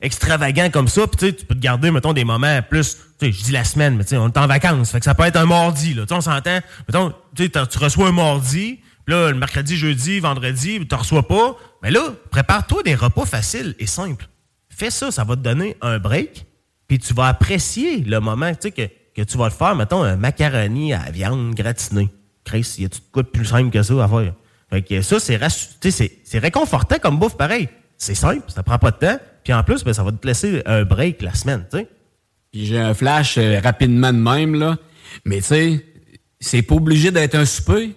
Speaker 3: extravagants comme ça, puis tu peux te garder, mettons, des moments plus, tu sais, je dis la semaine, mais tu sais, on est en vacances, fait que ça peut être un mardi, là, tu on s'entend, mettons, tu reçois un mardi, Là, le mercredi, jeudi, vendredi, tu reçois pas. Mais là, prépare-toi des repas faciles et simples. Fais ça, ça va te donner un break. Puis tu vas apprécier le moment que, que tu vas le faire. Mettons, un macaroni à viande gratinée. Chris, y a-tu de quoi plus simple que ça à faire? Fait que ça, c'est réconfortant comme bouffe, pareil. C'est simple, ça prend pas de temps. Puis en plus, ben, ça va te laisser un break la semaine, tu sais.
Speaker 4: Puis j'ai un flash euh, rapidement de même, là. Mais tu sais, c'est pas obligé d'être un souper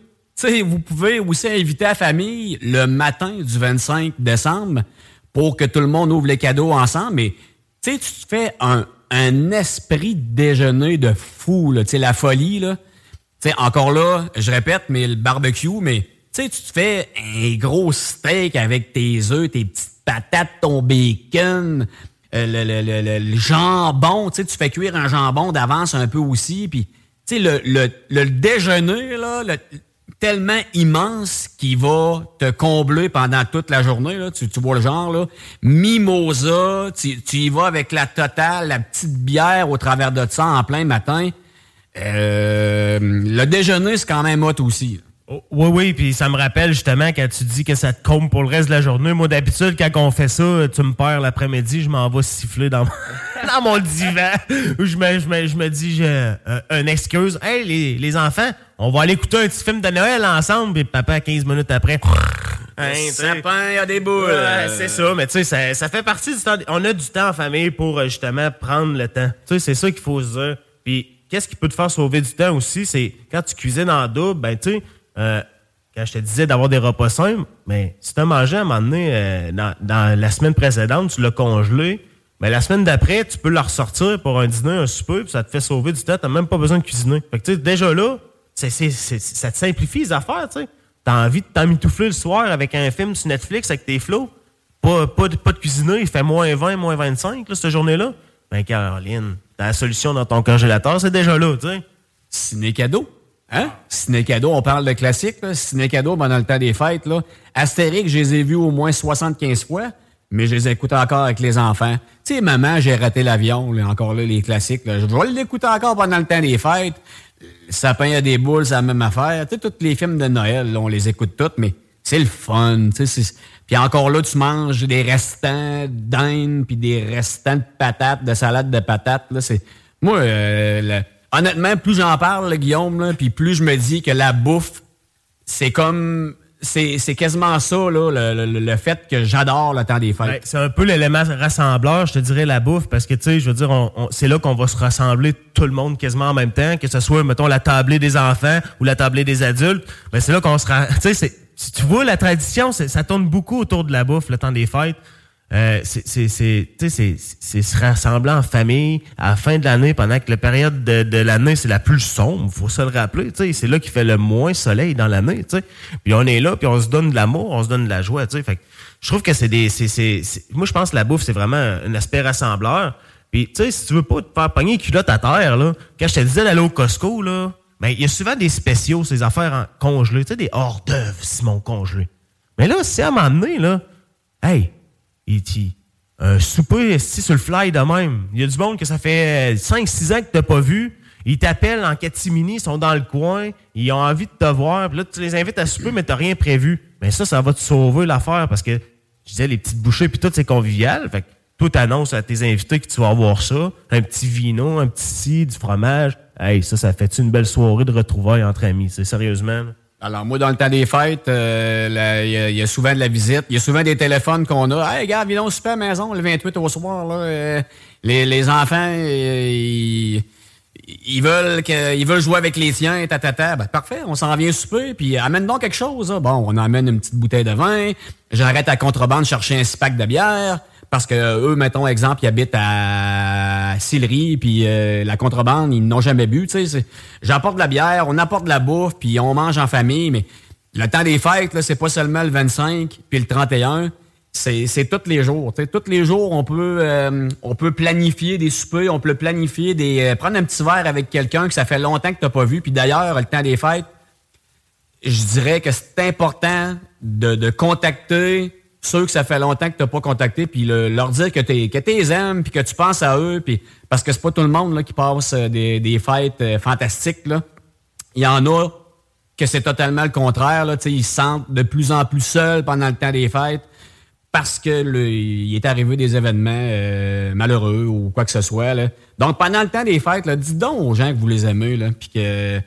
Speaker 4: vous pouvez aussi inviter la famille le matin du 25 décembre pour que tout le monde ouvre les cadeaux ensemble. Mais tu te fais un, esprit de déjeuner de fou, là, la folie. Là. encore là, je répète, mais le barbecue, mais tu te fais un gros steak avec tes œufs, tes petites patates, ton bacon, euh, le, jambon. Tu fais cuire un jambon d'avance un peu aussi. Puis, le, le, le déjeuner, là, tellement immense qui va te combler pendant toute la journée. Là. Tu, vois le genre, là. Mimosa, tu, y vas avec la totale, la petite bière au travers de ça en plein matin. Euh, le déjeuner, c'est quand même hot aussi.
Speaker 3: Oh, oui, oui, puis ça me rappelle justement quand tu dis que ça te comble pour le reste de la journée. Moi, d'habitude, quand on fait ça, tu me perds l'après-midi, je m'en vais siffler dans mon, *laughs* dans mon divan. je me, je me, je me dis, j'ai une excuse. Hey, les, les enfants, on va aller écouter un petit film de Noël ensemble, et papa, 15 minutes après.
Speaker 4: Hein, sapin, il y a des boules.
Speaker 3: c'est ça, mais tu sais, ça, ça, fait partie du temps. On a du temps en famille pour euh, justement prendre le temps. Tu sais, c'est ça qu'il faut se dire. Puis, qu'est-ce qui peut te faire sauver du temps aussi, c'est quand tu cuisines en double, ben tu sais, euh, quand je te disais d'avoir des repas simples, mais si tu as mangé à un moment donné, euh, dans, la semaine précédente, tu l'as congelé, mais la semaine d'après, tu peux le ressortir pour un dîner, un souper, puis ça te fait sauver du temps, tu même pas besoin de cuisiner. Fait que tu sais, déjà là, ça te simplifie les affaires, tu sais. T'as envie de t'emmitoufler le soir avec un film sur Netflix avec tes flots. Pas, de, pas cuisiner, il fait moins 20, moins 25 cette journée-là. Ben Caroline, la solution dans ton congélateur, c'est déjà là, tu sais.
Speaker 4: Ciné cadeau. Hein? Ciné cadeau, on parle de classique, là. Ciné cadeau pendant le temps des fêtes, là. Astérix, je les ai vus au moins 75 fois, mais je les écoute encore avec les enfants. Tu maman, j'ai raté l'avion, encore là, les classiques, Je vais l'écouter encore pendant le temps des fêtes. Sapin a des boules, c'est la même affaire. Tu sais, tous les films de Noël, on les écoute tous, mais c'est le fun. Puis encore là, tu manges des restants d'Inde, puis des restants de patates, de salade de patates, là. C'est... Moi, euh, honnêtement, plus j'en parle, Guillaume, puis plus je me dis que la bouffe, c'est comme c'est quasiment ça, le, fait que j'adore le temps des fêtes.
Speaker 3: C'est un peu l'élément rassembleur, je te dirais, la bouffe, parce que, tu sais, je veux dire, on- c'est là qu'on va se rassembler tout le monde quasiment en même temps, que ce soit, mettons, la tablée des enfants ou la tablée des adultes. Ben, c'est là qu'on sera. Tu sais, si tu vois, la tradition, ça tourne beaucoup autour de la bouffe, le temps des fêtes. Euh, c'est se rassembler en famille à la fin de l'année pendant que la période de, de l'année c'est la plus sombre, faut se le rappeler. C'est là qu'il fait le moins soleil dans l'année. Puis on est là, puis on se donne de l'amour, on se donne de la joie. tu sais. Fait que je trouve que c'est des. c'est- c'est- moi, je pense que la bouffe, c'est vraiment un aspect rassembleur. Puis, tu sais, si tu veux pas te faire pogner les culottes à terre, là, quand je te disais d'aller au Costco, là, ben, il y a souvent des spéciaux, ces affaires en congelées, tu sais, des hors d'œuvre, Simon, congelés. Mais là, si à donné, là, hey, dit, un souper ici sur le fly de même. Il y a du monde que ça fait 5-6 ans que t'as pas vu. Ils t'appellent en catimini, ils sont dans le coin, ils ont envie de te voir. Puis là, tu les invites à souper, mais t'as rien prévu. Mais ça, ça va te sauver l'affaire parce que, je disais, les petites bouchées, puis tout, c'est convivial. Fait que toi, t'annonces à tes invités que tu vas avoir ça. Un petit vino, un petit ci, du fromage. Hey, ça, ça fait une belle soirée de retrouvailles entre amis? C'est sérieusement. là.
Speaker 4: Alors, moi, dans le temps des fêtes, euh, il y, y a souvent de la visite. Il y a souvent des téléphones qu'on a. Hey, gars, viens au super maison le 28 au soir. Là, Euh, les, les enfants, euh, ils, veulent que, ils veulent jouer avec les tiens, tatata. Ben, parfait, on s'en vient souper, puis amène donc quelque chose. là. Bon, on amène une petite bouteille de vin. J'arrête à contrebande chercher un pack de bière. Parce que eux, mettons, exemple, ils habitent à Sillery, puis euh, la contrebande, ils n'ont jamais bu. Tu j'apporte de la bière, on apporte de la bouffe, puis on mange en famille. Mais le temps des fêtes, c'est pas seulement le 25 puis le 31. C'est, tous les jours. Tu sais, tous les jours, on peut, euh, on peut planifier des soupers, on peut planifier des, euh, prendre un petit verre avec quelqu'un que ça fait longtemps que t'as pas vu. Puis d'ailleurs, le temps des fêtes, je dirais que c'est important de, de contacter ceux que ça fait longtemps que tu pas contacté, puis le- leur dire que tu que les aimes, puis que tu penses à eux, puis parce que c'est pas tout le monde là, qui passe euh, des, des fêtes euh, fantastiques. Il y en a que c'est totalement le contraire. Là, ils se sentent de plus en plus seuls pendant le temps des fêtes parce que il est arrivé des événements euh, malheureux ou quoi que ce soit. Là. Donc, pendant le temps des fêtes, là, dites donc aux gens que vous les aimez, là, puis que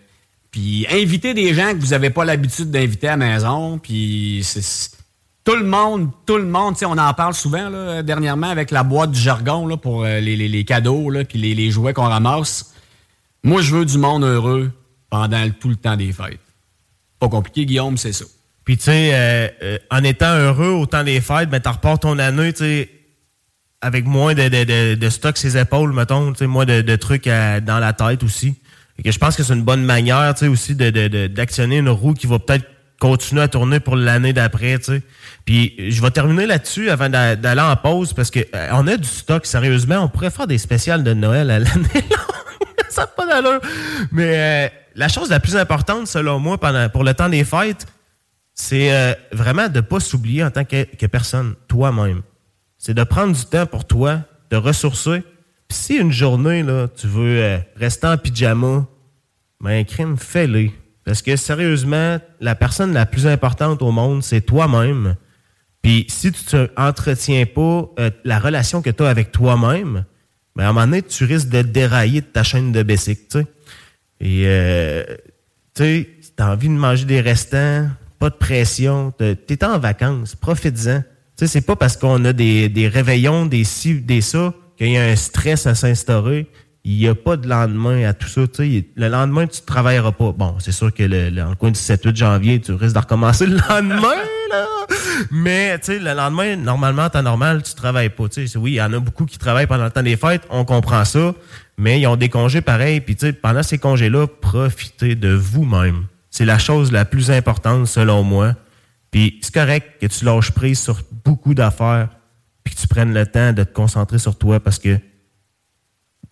Speaker 4: puis invitez des gens que vous n'avez pas l'habitude d'inviter à la maison, puis c'est- tout le monde, tout le monde, on en parle souvent là, dernièrement avec la boîte du jargon là, pour euh, les, les- les cadeaux, puis les, les jouets qu'on ramasse. Moi, je veux du monde heureux pendant tout le temps des fêtes. Pas compliqué, Guillaume, c'est ça.
Speaker 3: Puis, tu sais, euh, euh, en étant heureux au temps des fêtes, ben, t'en repars ton année, tu sais, avec moins de, de, de, de stock ses épaules, mettons, tu sais, moins de, trucs à- dans la tête aussi. Que je pense que c'est une bonne manière, tu sais, aussi d'actionner une roue qui va peut-être continuer à tourner pour l'année d'après, tu sais. Puis, je vais terminer là-dessus avant d'a- d'aller en pause parce que euh, on a du stock, sérieusement. On pourrait faire des spéciales de Noël à l'année. *laughs* Ça n'a pas d'allure. Mais euh, la chose la plus importante, selon moi, pendant, pour le temps des fêtes, c'est euh, vraiment de ne pas s'oublier en tant que, que personne, toi-même. C'est de prendre du temps pour toi, de ressourcer. Puis si une journée, là, tu veux euh, rester en pyjama, ben, crime, fais-le. Parce que sérieusement, la personne la plus importante au monde, c'est toi-même. Puis si tu ne entretiens pas euh, la relation que tu as avec toi-même, ben, à un moment donné, tu risques de dérailler de ta chaîne de basic, tu sais. Et, euh, tu sais, t'as envie de manger des restants, pas de pression, t'es en vacances, profites-en. Tu sais, c'est pas parce qu'on a des, des réveillons, des ci, des ça, qu'il y a un stress à s'instaurer. Il n'y a pas de lendemain à tout ça. Tu sais, le lendemain, tu ne travailleras pas. Bon, c'est sûr que le, le- le coin du 7-8 janvier, tu risques de recommencer le *laughs* lendemain, là. Mais, le lendemain, normalement, en temps normal, tu travailles pas. Tu sais, c'est- oui, il y en a beaucoup qui travaillent pendant le temps des fêtes. On comprend ça. Mais ils ont des congés pareils. Puis, pendant ces congés-là, profitez de vous-même. C'est la chose la plus importante, selon moi. Puis, c'est correct que tu lâches prise sur beaucoup d'affaires. Puis que tu prennes le temps de te concentrer sur toi parce que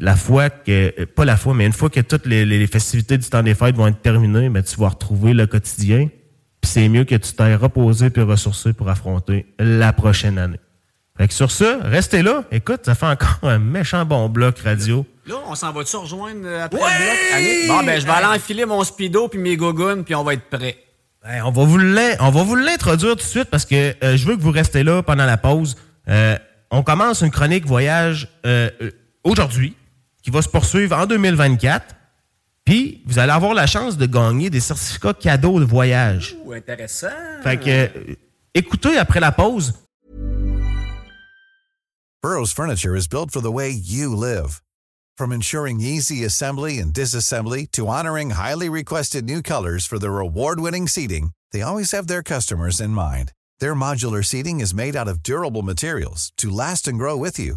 Speaker 3: la fois que, euh, pas la fois, mais une fois que toutes les, les festivités du temps des fêtes vont être terminées, ben, tu vas retrouver le quotidien. Puis c'est mieux que tu t'ailles reposé puis ressourcé pour affronter la prochaine année. Fait que sur ça, restez là. Écoute, ça fait encore un méchant bon bloc radio.
Speaker 4: Là, on s'en va-tu rejoindre euh, après le bloc, Annick? Bon, ben, je vais aller enfiler mon speedo puis mes gogoons, puis on va être prêts.
Speaker 3: Ben, on va vous on va vous l'introduire tout de suite parce que euh, je veux que vous restez là pendant la pause. Euh, on commence une chronique voyage euh, aujourd'hui qui va se poursuivre en 2024. Puis, vous allez avoir la chance de gagner des certificats cadeaux de voyage.
Speaker 4: Ouh, intéressant.
Speaker 3: Fait que, euh, écoutez après la pause.
Speaker 8: Burrow's furniture is built for the way you live. From ensuring easy assembly and disassembly to honoring highly requested new colors for their award-winning seating, they always have their customers in mind. Their modular seating is made out of durable materials to last and grow with you.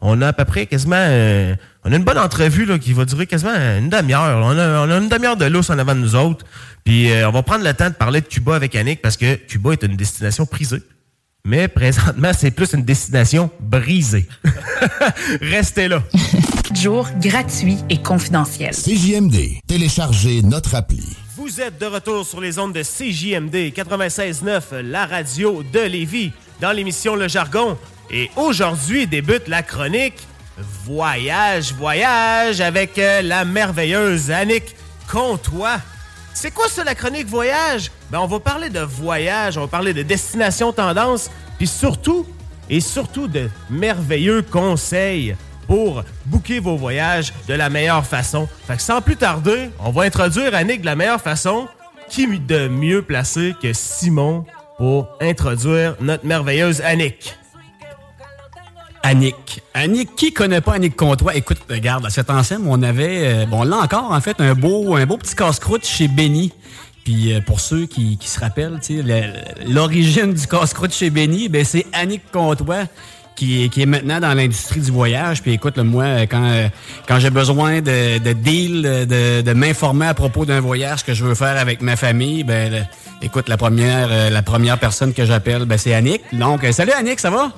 Speaker 3: On a à peu près quasiment. euh, on a une bonne entrevue là, qui va durer quasiment une demi-heure. On a, on a une demi-heure de lousse en avant de nous autres. Puis euh, on va prendre le temps de parler de Cuba avec Annick parce que Cuba est une destination prisée. Mais présentement, c'est plus une destination brisée. *laughs* Restez là.
Speaker 9: Jour gratuit et confidentiel.
Speaker 6: CJMD, téléchargez notre appli.
Speaker 3: Vous êtes de retour sur les ondes de CJMD 96.9, la radio de Lévis, dans l'émission Le Jargon. Et aujourd'hui débute la chronique Voyage, voyage avec euh, la merveilleuse Annick Comtois. C'est quoi ça la chronique voyage? Ben, on va parler de voyage, on va parler de destination tendance, puis surtout, et surtout de merveilleux conseils pour booker vos voyages de la meilleure façon. Fait que sans plus tarder, on va introduire Annick de la meilleure façon. Qui de mieux placé que Simon pour introduire notre merveilleuse Annick?
Speaker 4: Annick. Annick, qui connaît pas Annick Comtois? Écoute, regarde, à cet ensemble, on avait, euh, bon, là encore, en fait, un beau, un beau petit casse-croûte chez Benny. Puis euh, pour ceux qui, se rappellent, l'origine du casse-croûte chez Benny, ben, c'est Annick Comtois qui, qui est maintenant dans l'industrie du voyage. Puis écoute, là, moi, quand, quand j'ai besoin de, de de, m'informer à propos d'un voyage que je veux faire avec ma famille, ben, écoute, la première, euh, la première personne que j'appelle, ben, c'est Annick. Donc, salut Annick, ça va?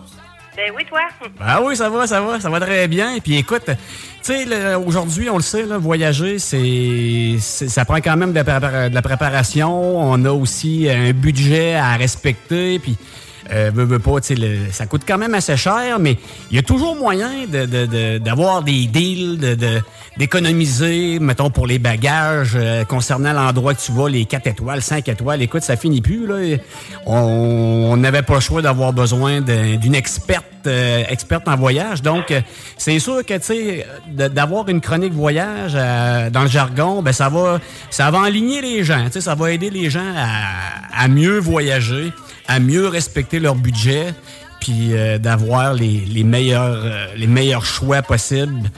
Speaker 10: Ben oui, toi.
Speaker 4: Ah oui, ça va, ça va, ça va très bien. Puis écoute, tu sais, aujourd'hui, on le sait, voyager, c'est, ça prend quand même de la, de la préparation. On a aussi un budget à respecter. Puis, euh, pas, le- ça coûte quand même assez cher, mais il y a toujours moyen de, de- de- d'avoir des deals, de, de- d'économiser, mettons, pour les bagages euh, concernant l'endroit que tu vas, les 4 étoiles, 5 étoiles. Écoute, ça finit plus, là. On n'avait pas le choix d'avoir besoin d'un- d'une experte, euh, experte en voyage. Donc, euh, c'est sûr que, d'avoir une chronique voyage euh, dans le jargon, ben ça va, ça va aligner les gens. Ça va aider les gens à, à mieux voyager, à mieux respecter leur budget, puis euh, d'avoir les, les meilleurs, euh, les meilleurs choix possibles.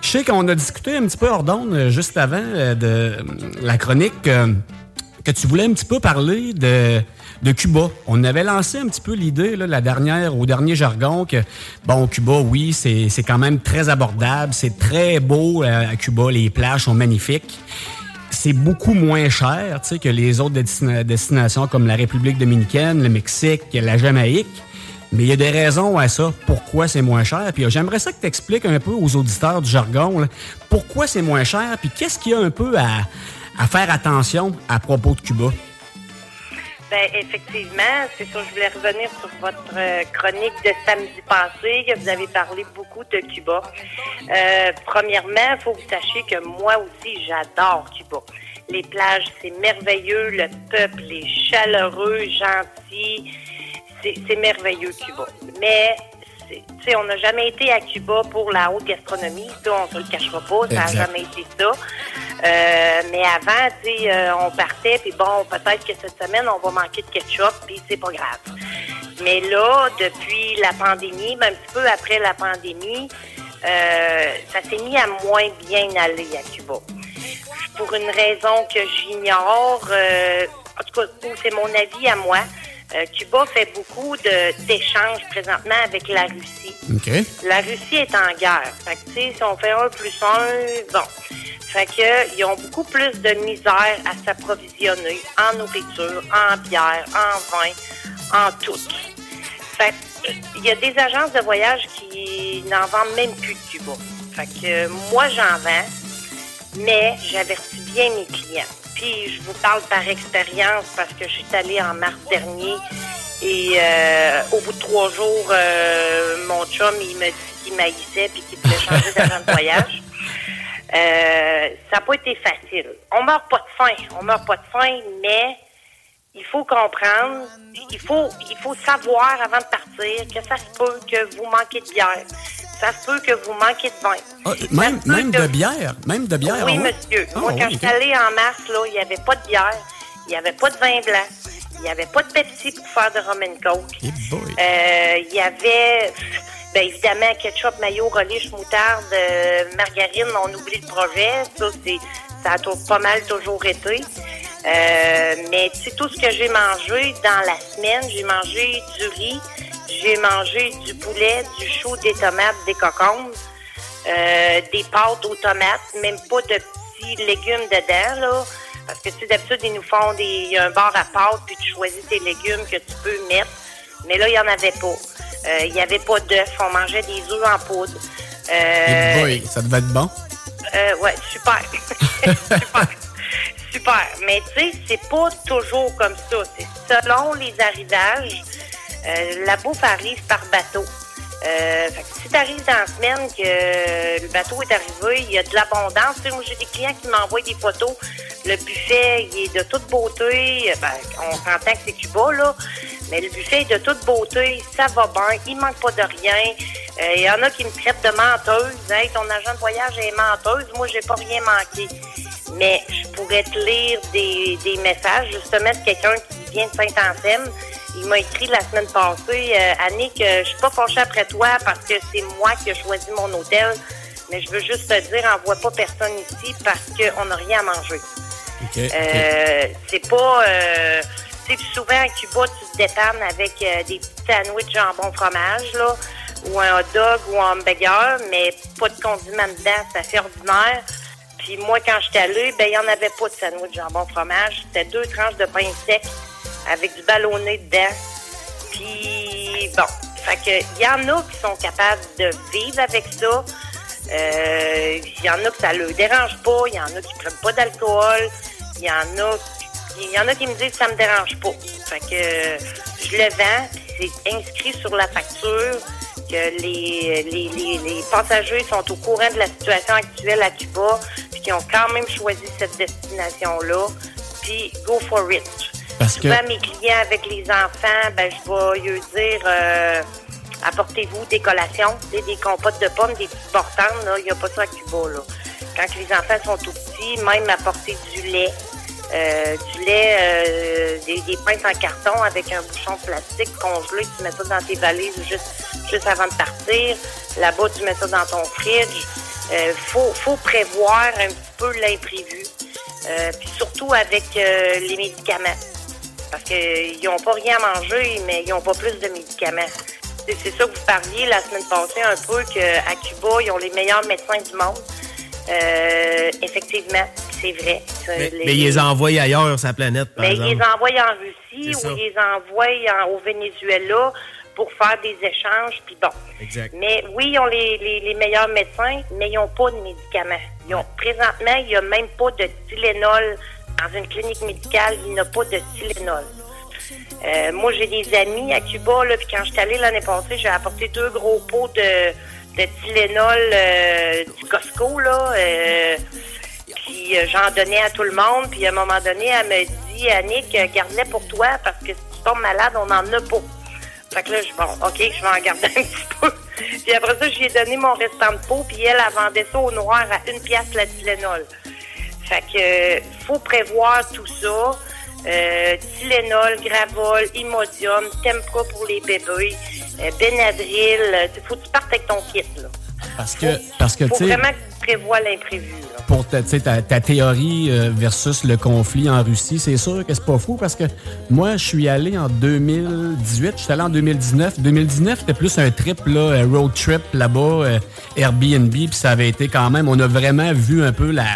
Speaker 4: Je sais qu'on a discuté un petit peu hors d'onde euh, juste avant de la chronique que tu voulais un petit peu parler de, de Cuba. On avait lancé un petit peu l'idée, la dernière, au dernier jargon, que, bon, Cuba, oui, c'est quand même très abordable, c'est très beau à Cuba, les plages sont magnifiques. C'est beaucoup moins cher que les autres destina- destinations comme la République dominicaine, le Mexique, la Jamaïque. Mais il y a des raisons à ça, pourquoi c'est moins cher. Puis euh, j'aimerais ça que tu expliques un peu aux auditeurs du jargon, pourquoi c'est moins cher, puis qu'est-ce qu'il y a un peu à faire attention à propos de Cuba?
Speaker 10: Ben effectivement, c'est sûr, je voulais revenir sur votre euh, chronique de samedi passé, que vous avez parlé beaucoup de Cuba. Euh, premièrement, il faut que vous sachiez que moi aussi, j'adore Cuba. Les plages, c'est merveilleux, le peuple est chaleureux, gentil, c'est merveilleux Cuba. Mais on n'a jamais été à Cuba pour la haute gastronomie, ça, on se le cachera pas, ça n'a jamais été ça. Euh, mais avant, euh, on partait, puis bon, peut-être que cette semaine, on va manquer de ketchup, puis c'est pas grave. Mais là, depuis la pandémie, ben, un petit peu après la pandémie, euh, ça s'est mis à moins bien aller à Cuba. Pour une raison que j'ignore, en tout cas, c'est mon avis à moi, Cuba fait beaucoup d'échanges présentement avec la Russie.
Speaker 4: OK.
Speaker 10: La Russie est en guerre. Fait que, si on fait un plus un, bon. Fait que, ils ont beaucoup plus de misère à s'approvisionner en nourriture, en bière, en vin, en tout. Fait euh, il y a des agences de voyage qui n'en vendent même plus de Cuba. Fait que, euh, moi, j'en vends, mais j'avertis bien mes clients. Puis, je vous parle par expérience parce que je suis allée en mars dernier et euh, au bout de trois jours, euh, mon chum, il me dit qu'il maïssait puis qu'il voulait changer d'agent de voyage. Euh, ça n'a pas été facile. On meurt pas de faim, on meurt pas de faim, mais il faut comprendre, il faut, il faut savoir avant de partir que ça se peut que vous manquez de bière, ça se peut que vous manquez de vin.
Speaker 4: Ah, même même de bière. Même de bière.
Speaker 10: Oui,
Speaker 4: ouais?
Speaker 10: monsieur.
Speaker 4: Ah,
Speaker 10: Moi, quand
Speaker 4: oui,
Speaker 10: je suis allée en mars, là, il n'y avait pas de bière, il n'y avait pas de vin blanc, il n'y avait pas de Pepsi pour faire de rum and coke. Euh, Il y avait, bien évidemment, ketchup, mayo, relish, moutarde, euh, margarine, on oublie le projet. Ça, c'est, ça a pas mal toujours été. Euh, mais tu sais, tout ce que j'ai mangé dans la semaine, j'ai mangé du riz, j'ai mangé du poulet, du chou, des tomates, des cocombes, euh, des pâtes aux tomates, même pas de petits légumes dedans, là. Parce que, tu sais, d'habitude, ils nous font des, il y a un bar à pâtes, puis tu choisis tes légumes que tu peux mettre. Mais là, il n'y en avait pas. Euh, Il n'y avait pas d'œufs. On mangeait des œufs en poudre. Euh,
Speaker 4: boy, ça devait être bon.
Speaker 10: euh, ouais, super. *laughs* super. Super. Mais tu sais, c'est pas toujours comme ça. C'est selon les arrivages. Euh, la bouffe arrive par bateau. Euh, si tu arrives dans la semaine que le bateau est arrivé, il y a de l'abondance. Moi, j'ai des clients qui m'envoient des photos. Le buffet, il est de toute beauté. Ben, on s'entend que c'est Cuba, là. Mais le buffet est de toute beauté. Ça va bien. Il manque pas de rien. Euh, Il y en a qui me traitent de menteuse. Hey, ton agent de voyage est menteuse. Moi, j'ai pas rien manqué. Mais je pourrais te lire des, des messages, justement, de quelqu'un qui vient de Saint-Anselme. Il m'a écrit la semaine passée, euh, Annick, euh, je suis pas fâchée après toi parce que c'est moi qui ai choisi mon hôtel, mais je veux juste te dire, envoie pas personne ici parce qu'on n'a rien à manger. Euh, c'est pas... Euh, tu sais, souvent à Cuba, tu te dépannes avec euh, des petits sandwichs jambon fromage, là, ou un hot dog ou un hamburger, mais pas de condiments dedans, ça fait ordinaire. Puis moi, quand j'étais allée, ben il n'y en avait pas de sandwich jambon fromage. C'était deux tranches de pain sec avec du ballonné dedans. Puis bon, fait que il y en a qui sont capables de vivre avec ça. Euh, Il y en a que ça leur dérange pas. Il y en a qui prennent pas d'alcool. Il y en a y en a qui me disent que ça me dérange pas. Fait que euh, je le vends, c'est inscrit sur la facture que les, passagers sont au courant de la situation actuelle à Cuba, puis qu'ils ont quand même choisi cette destination-là, puis go for it.
Speaker 4: Parce que-
Speaker 10: Souvent, mes clients avec les enfants, ben, je vais leur dire euh, apportez-vous des collations, des, compotes de pommes, des petites portantes. Il n'y a pas ça à Cuba, là. Quand les enfants sont tout petits, même apporter du lait. euh, du lait, euh, des, des pinces en carton avec un bouchon plastique congelé, tu mets ça dans tes valises juste, juste avant de partir. Là-bas, tu mets ça dans ton fridge. Euh, faut, faut prévoir un petit peu l'imprévu. Euh, puis surtout avec euh, les médicaments. Parce qu'ils n'ont pas rien à manger, mais ils n'ont pas plus de médicaments. C'est ça que vous parliez la semaine passée un peu qu'à Cuba, ils ont les meilleurs médecins du monde. Euh, effectivement, c'est vrai.
Speaker 3: Mais,
Speaker 10: les-
Speaker 3: mais ils les envoient ailleurs la planète, par
Speaker 10: mais ils
Speaker 3: exemple.
Speaker 10: les envoient en Russie ou ils les envoient en- au Venezuela pour faire des échanges, puis bon.
Speaker 3: Exact.
Speaker 10: Mais oui, ils ont les, les- les meilleurs médecins, mais ils n'ont pas de médicaments. Ils ont, présentement, il n'y a même pas de Tylenol dans une clinique médicale. Il n'y a pas de Tylenol. Euh, moi, j'ai des amis à Cuba, là, puis quand je suis allée l'année passée, j'ai apporté deux gros pots de, de Tylenol euh, du Costco, là. euh, puis euh, j'en donnais à tout le monde. Puis à un moment donné, elle me dit, Annick, euh, garde-les pour toi parce que si tu tombes malade, on en a pas. Fait que là, je bon, OK, je vais en garder un petit peu. puis après ça, j'ai donné mon restant de pot, puis elle, elle vendait ça au noir à une pièce la Tylenol. Fait que euh, faut prévoir tout ça. Euh, Tylenol, Gravol, Imodium, Tempra pour les bébés, euh, Benadryl. euh, faut que tu partes avec ton kit, là.
Speaker 4: Parce que, parce que
Speaker 10: faut
Speaker 4: tu sais,
Speaker 10: vraiment que tu prévois l'imprévu. là.
Speaker 4: pour ta, ta, ta théorie euh, versus le conflit en Russie, c'est sûr que c'est pas fou parce que moi, je suis allé en 2018, je suis allé en 2019. 2019, c'était plus un trip, là, un road trip là-bas, Airbnb, puis ça avait été quand même, on a vraiment vu un peu la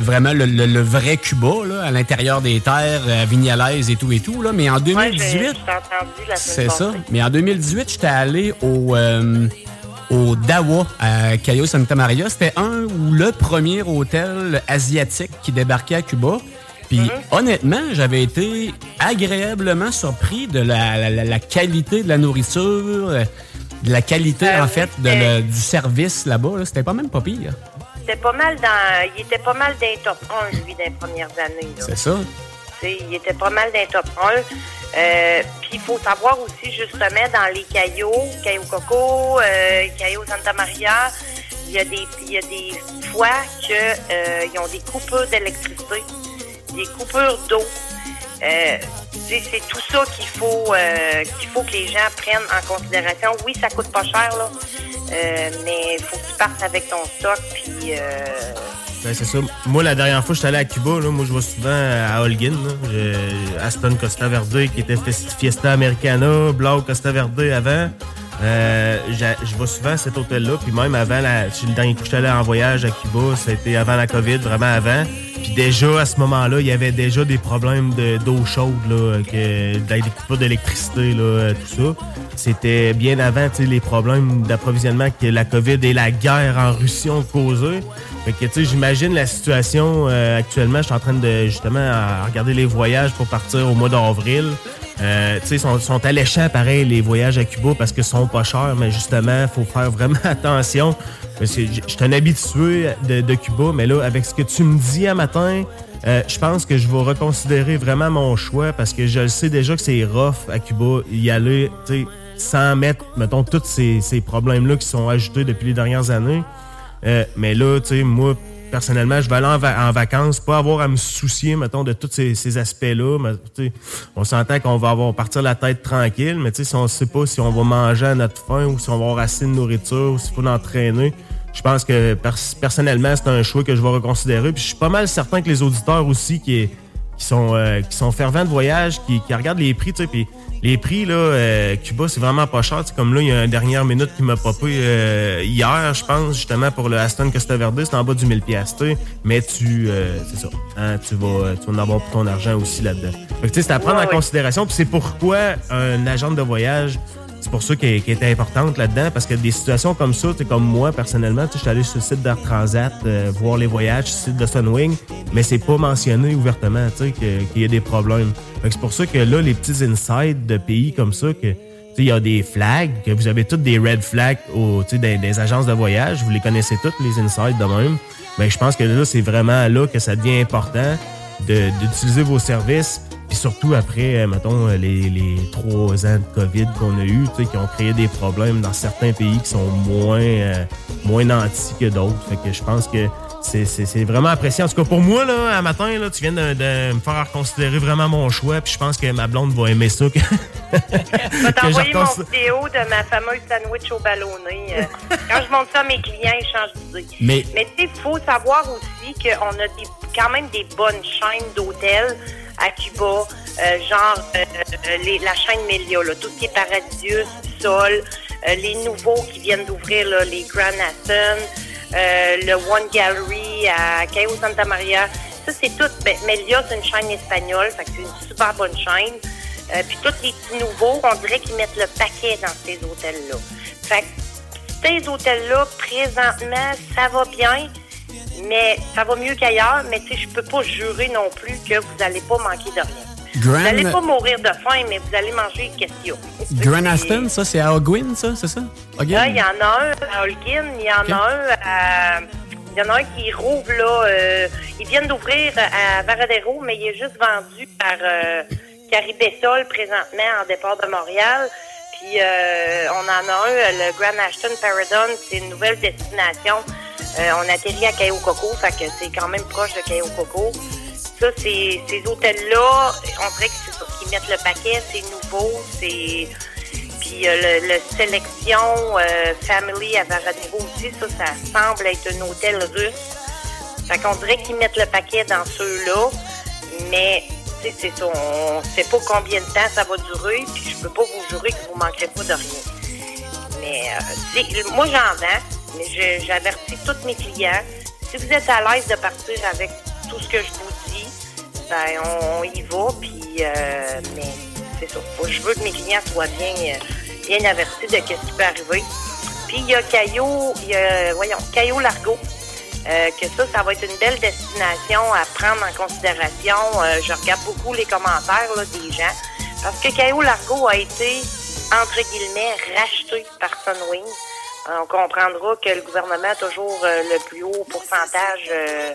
Speaker 4: vraiment le, le- le vrai Cuba là, à l'intérieur des terres, à Vignalaise et tout et tout. Là. Mais en
Speaker 10: Ouais,
Speaker 4: 2018,
Speaker 10: j'ai- je t'ai entendu la semaine
Speaker 4: c'est ça. Mais en 2018, j'étais allé au, euh, au Dawa, à Cayo Santa Maria. C'était un ou le premier hôtel asiatique qui débarquait à Cuba. Puis
Speaker 10: Mhm.
Speaker 4: honnêtement, j'avais été agréablement surpris de la, la- la- la qualité de la nourriture, euh, de la qualité
Speaker 10: Euh,
Speaker 4: en
Speaker 10: oui,
Speaker 4: fait de
Speaker 10: c'était-
Speaker 4: le- du service là-bas. là. C'était pas même pas pire.
Speaker 10: C'était pas mal dans. Il était pas mal d'un top 1, lui, dans les premières années.
Speaker 4: C'est ça.
Speaker 10: Il était pas mal d'un top 1. Euh, Puis il faut savoir aussi, justement, dans les cailloux, Caillou Coco, euh, Caillou Santa Maria, il y a des, il y a des fois qu'ils ont des coupures d'électricité, des coupures d'eau. Euh, c'est tout ça qu'il faut euh, qu'il faut que les gens prennent en considération. Oui, ça coûte pas cher, là, euh, mais faut que tu partes avec ton stock, puis... Euh,
Speaker 3: Ben, c'est ça. Moi, la dernière fois je suis allé à Cuba, là, moi, je vais souvent à Holguin. Aston Costa Verde qui était Fiesta Americana, Blau Costa Verde avant. Euh, je vais souvent à cet hôtel-là. Puis même avant, la, le dernier coup que allé en voyage à Cuba, c'était avant la COVID, vraiment avant. Puis déjà, à ce moment-là, il y avait déjà des problèmes de- d'eau chaude, là, des d'électricité, euh, tout ça. C'était bien avant les problèmes d'approvisionnement que la COVID et la guerre en Russie ont causé. Fait que, tu j'imagine la situation euh, actuellement. Je suis en train de, justement, regarder les voyages pour partir au mois d'avril. Euh, tu sais, sont, sont alléchants, pareil, les voyages à Cuba parce que sont pas chers, mais justement, faut faire vraiment *laughs* attention. Parce que je suis un habitué de, de Cuba, mais là, avec ce que tu me dis à matin, euh, je pense que je vais reconsidérer vraiment mon choix parce que je le sais déjà que c'est rough à Cuba y aller, tu sais, sans mettre, mettons, tous ces, ces problèmes-là qui sont ajoutés depuis les dernières années. Euh, mais là, tu sais, moi, personnellement, je vais aller en, va- en vacances, pas avoir à me soucier, mettons, de tous ces, aspects-là. On s'entend qu'on va avoir partir la tête tranquille, mais si on sait pas si on va manger à notre faim ou si on va avoir assez de nourriture ou s'il faut l'entraîner, je pense que pers- personnellement, c'est un choix que je vais reconsidérer. Puis je suis pas mal certain que les auditeurs aussi qui, euh, sont fervents de voyage, qui, regardent les prix, tu sais, les prix là, euh, Cuba c'est vraiment pas cher. Sais, comme là, il y a une dernière minute qui m'a popé euh, hier, je pense, justement pour le Aston Costa Verde, c'est en bas du 1000 pièces, mais tu, euh, c'est ça, hein, tu vas, tu vas en avoir pour ton argent aussi là-dedans. Tu sais, c'est à prendre
Speaker 10: Ouais,
Speaker 3: en
Speaker 10: ouais.
Speaker 3: considération. Puis c'est pourquoi un agent de voyage c'est pour ça qu'elle qu'elle était importante là-dedans, parce que des situations comme ça, sais, comme moi, personnellement, je suis allé sur le site d'Air Transat euh, voir les voyages, le site de Sunwing, mais c'est pas mentionné ouvertement, qu'il y a des problèmes. C'est pour ça que là, les petits insides de pays comme ça, que il y a des flags, que vous avez toutes des red flags au, des, des agences de voyage, vous les connaissez toutes, les insides de même. Mais je pense que là, c'est vraiment là que ça devient important d'utiliser vos services. Puis surtout après, euh, mettons, euh, les, les trois ans de COVID qu'on a eu, qui ont créé des problèmes dans certains pays qui sont moins, euh, moins nantis que d'autres. Fait que je pense que c'est- vraiment apprécié. En tout cas, pour moi, là, à matin, là, tu viens de, de me faire reconsidérer vraiment mon choix. Puis je pense que ma blonde va aimer ça. que- *laughs*
Speaker 10: Je vais t'envoyer mon vidéo de ma fameuse sandwich au ballonné. Quand je montre ça à mes clients, ils changent d'idée.
Speaker 4: Mais-
Speaker 10: Mais tu sais, il faut savoir aussi qu'on a des, quand même des bonnes chaînes d'hôtels à Cuba, euh, genre euh, euh, la chaîne Melia, tout ce qui est Paradisus, Sol, les nouveaux qui viennent d'ouvrir, les Grand euh, le One Gallery à Cayo Santa Maria. Ça, c'est tout. Ben, Melia, c'est une chaîne espagnole, c'est une super bonne chaîne. Puis tous les petits nouveaux, on dirait qu'ils mettent le paquet dans ces hôtels-là. Fait que ces hôtels-là, présentement, ça va bien, mais ça va mieux qu'ailleurs. Mais tu sais, je peux pas jurer non plus que vous n'allez pas manquer de rien.
Speaker 4: Grand-
Speaker 10: Vous n'allez pas mourir de faim, mais vous allez manger une question.
Speaker 4: Grand Aston, ça, c'est à Ogwin, ça, c'est ça?
Speaker 10: Il y en a un à Holguin, il y en a un à... Il y en a un qui rouvre, là. euh, ils viennent d'ouvrir à Varadero, mais il est juste vendu par euh, Caribessol présentement en départ de Montréal. Puis euh, on en a un, le Grand Ashton Paradon, c'est une nouvelle destination. Euh, on atterrit à Cayo Coco, fait que c'est quand même proche de Cayo Coco. Ça, ces hôtels-là, on dirait qu'ils mettent le paquet, c'est nouveau, c'est... Puis euh, le, le Sélection euh, Family à Varadero aussi, ça, ça semble être un hôtel russe. Fait qu'on dirait qu'ils mettent le paquet dans ceux-là, mais c'est on sait pas combien de temps ça va durer, puis je peux pas vous jurer que vous manquerez pas de rien. Mais euh, moi, j'en vends, mais j'avertis tous mes clients. Si vous êtes à l'aise de partir avec tout ce que je vous dis, ben on, y va, puis euh, mais c'est ça. Faut- Je veux que mes clients soient bien, euh, bien avertis de ce qui peut arriver. Puis il y a Caillot, il y a, voyons, Caillot Largo. Euh, que ça, ça va être une belle destination à prendre en considération. Euh, je regarde beaucoup les commentaires là, des gens. Parce que Caillou Largo a été, entre guillemets, racheté par Sunwing. On comprendra que le gouvernement a toujours euh, le plus haut pourcentage euh,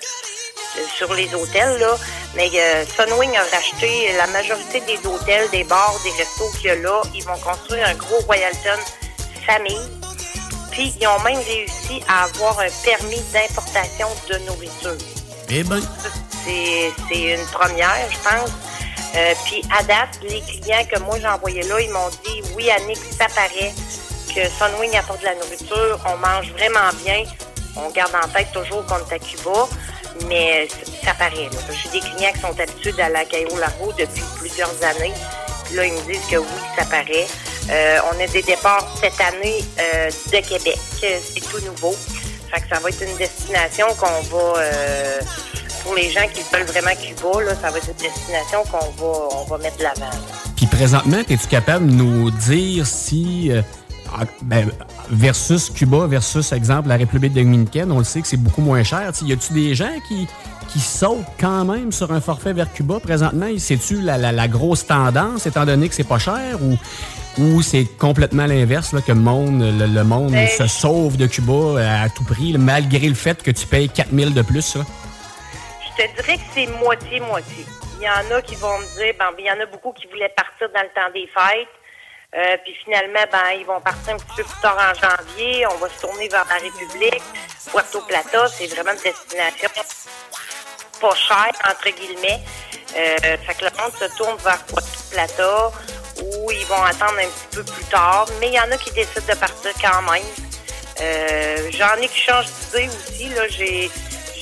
Speaker 10: sur les hôtels, là. Mais euh, Sunwing a racheté la majorité des hôtels, des bars, des restos qu'il y a là. Ils vont construire un gros Royalton famille. Puis, ils ont même réussi à avoir un permis d'importation de nourriture.
Speaker 3: Eh ben,
Speaker 10: C'est une première, je pense. Euh, puis à date, les clients que moi j'ai envoyés là, ils m'ont dit oui, Annick, ça paraît que Sunwing apporte de la nourriture, on mange vraiment bien. On garde en tête toujours qu'on est à Cuba, mais ça paraît. J'ai des clients qui sont habitués à Cairo Largo depuis plusieurs années. Puis là, ils me disent que oui, ça paraît. Euh, on a des départs cette année euh, de Québec. C'est tout nouveau. Fait que ça va être une destination qu'on va, euh, pour les gens qui veulent vraiment Cuba, là, ça va être une destination qu'on va, on va mettre de l'avant.
Speaker 4: Puis présentement, es-tu capable de nous dire si, ben, versus Cuba, versus, exemple, la République dominicaine, on le sait que c'est beaucoup moins cher. Tu sais, y a-tu des gens qui, qui sautent quand même sur un forfait vers Cuba présentement? C'est-tu la, la- la grosse tendance, étant donné que c'est pas cher, ou, ou c'est complètement l'inverse, là, que le monde, le, le monde
Speaker 10: Ben,
Speaker 4: se sauve de Cuba euh, à tout prix, là, malgré le fait que tu payes 4000 de plus? Là?
Speaker 10: Je te dirais que c'est moitié-moitié. Il y en a qui vont me dire, ben, il y en a beaucoup qui voulaient partir dans le temps des fêtes. Euh, puis finalement, ben, ils vont partir un petit peu plus tard en janvier. On va se tourner vers la République. Puerto Plata, c'est vraiment une destination pas chère, entre guillemets. Euh, fait que le monde se tourne vers Puerto Plata où ils vont attendre un petit peu plus tard. Mais il y en a qui décident de partir quand même. Euh, J'en ai qui changent d'idée aussi. Là, j'ai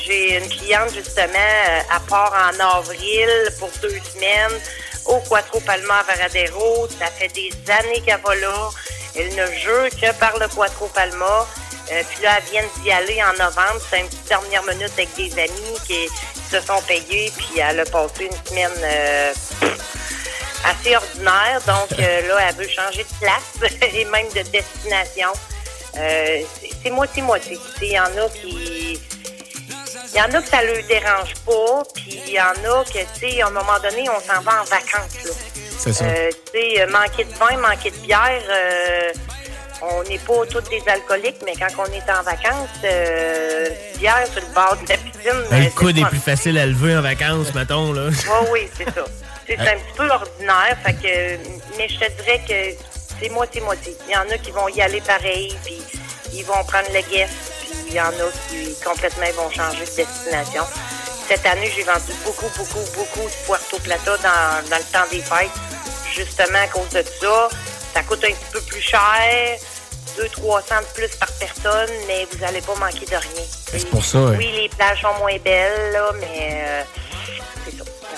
Speaker 10: j'ai une cliente justement euh, à part en avril pour deux semaines au Quattro Palma à Varadero. Ça fait des années qu'elle va là. Elle ne jure que par le Quattro Palma. Euh, puis là, elle vient d'y aller en novembre. C'est une petite dernière minute avec des amis qui, se sont payés. Puis elle a passé une semaine euh, assez ordinaire. Donc euh, là, elle veut changer de place *laughs* et même de destination. C'est- moitié-moitié. Il y en a qui... Il y en a que ça ne leur dérange pas, puis il y en a que, tu sais, à un moment donné, on s'en va en vacances, là.
Speaker 4: C'est ça.
Speaker 10: Euh, tu sais, euh, manquer de vin, manquer de bière, euh, on n'est pas tous des alcooliques, mais quand on est en vacances, euh, bière sur le bord de la piscine... euh,
Speaker 3: le coude est plus facile à lever en vacances, mettons, là. *laughs*
Speaker 10: Oui, oui, c'est ça. C'est un petit peu ordinaire, fait que, mais je te dirais que c'est moitié-moitié. Il y en a qui vont y aller pareil, puis ils vont prendre le guest, il y en a qui complètement vont changer de destination. Cette année, j'ai vendu beaucoup, beaucoup, beaucoup de Puerto Plata dans, dans le temps des fêtes, justement à cause de ça. Ça coûte un petit peu plus cher, 200-300 de plus par personne, mais vous n'allez pas manquer de rien.
Speaker 4: C'est pour ça.
Speaker 10: Oui, les plages sont moins belles, là, mais euh.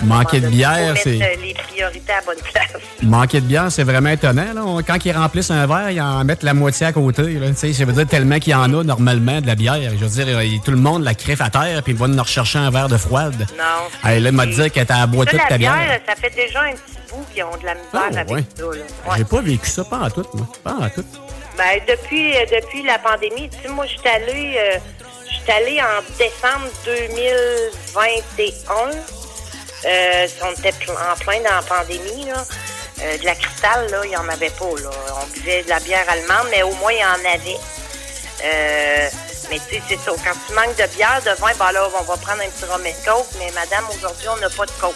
Speaker 4: Manquer de bière, c'est.
Speaker 10: euh, les priorités à bonne place. *laughs*
Speaker 4: Manquer de bière, c'est vraiment étonnant. Là. Quand ils remplissent un verre, ils en mettent la moitié à côté. Là. Ça veut dire tellement qu'il y en a normalement de la bière. Je veux dire, il- tout le monde la crève à terre puis ils vont nous rechercher un verre de froide.
Speaker 10: Non.
Speaker 4: Hey, là, il m'a dit qu'elle
Speaker 10: Ça,
Speaker 4: toute
Speaker 10: la
Speaker 4: ta bière.
Speaker 10: bière, ça fait déjà un petit bout qu'ils ont de la misère
Speaker 4: Ah,
Speaker 10: avec
Speaker 4: ouais.
Speaker 10: ça. Ouais.
Speaker 4: J'ai pas vécu ça, pas en tout, moi. Pas en tout.
Speaker 10: Ben, depuis, euh, depuis la pandémie, tu sais, moi, je suis allée, euh, je suis allée en décembre 2021. Euh, on était en plein dans la pandémie. Euh, de la cristal, il n'y en avait pas, là. On buvait de la bière allemande, mais au moins, il y en avait. Euh, mais tu sais, c'est ça. Quand tu manques de bière, de vin, ben là, on va prendre un petit rhum et coke. Mais madame, aujourd'hui, on n'a pas de coke.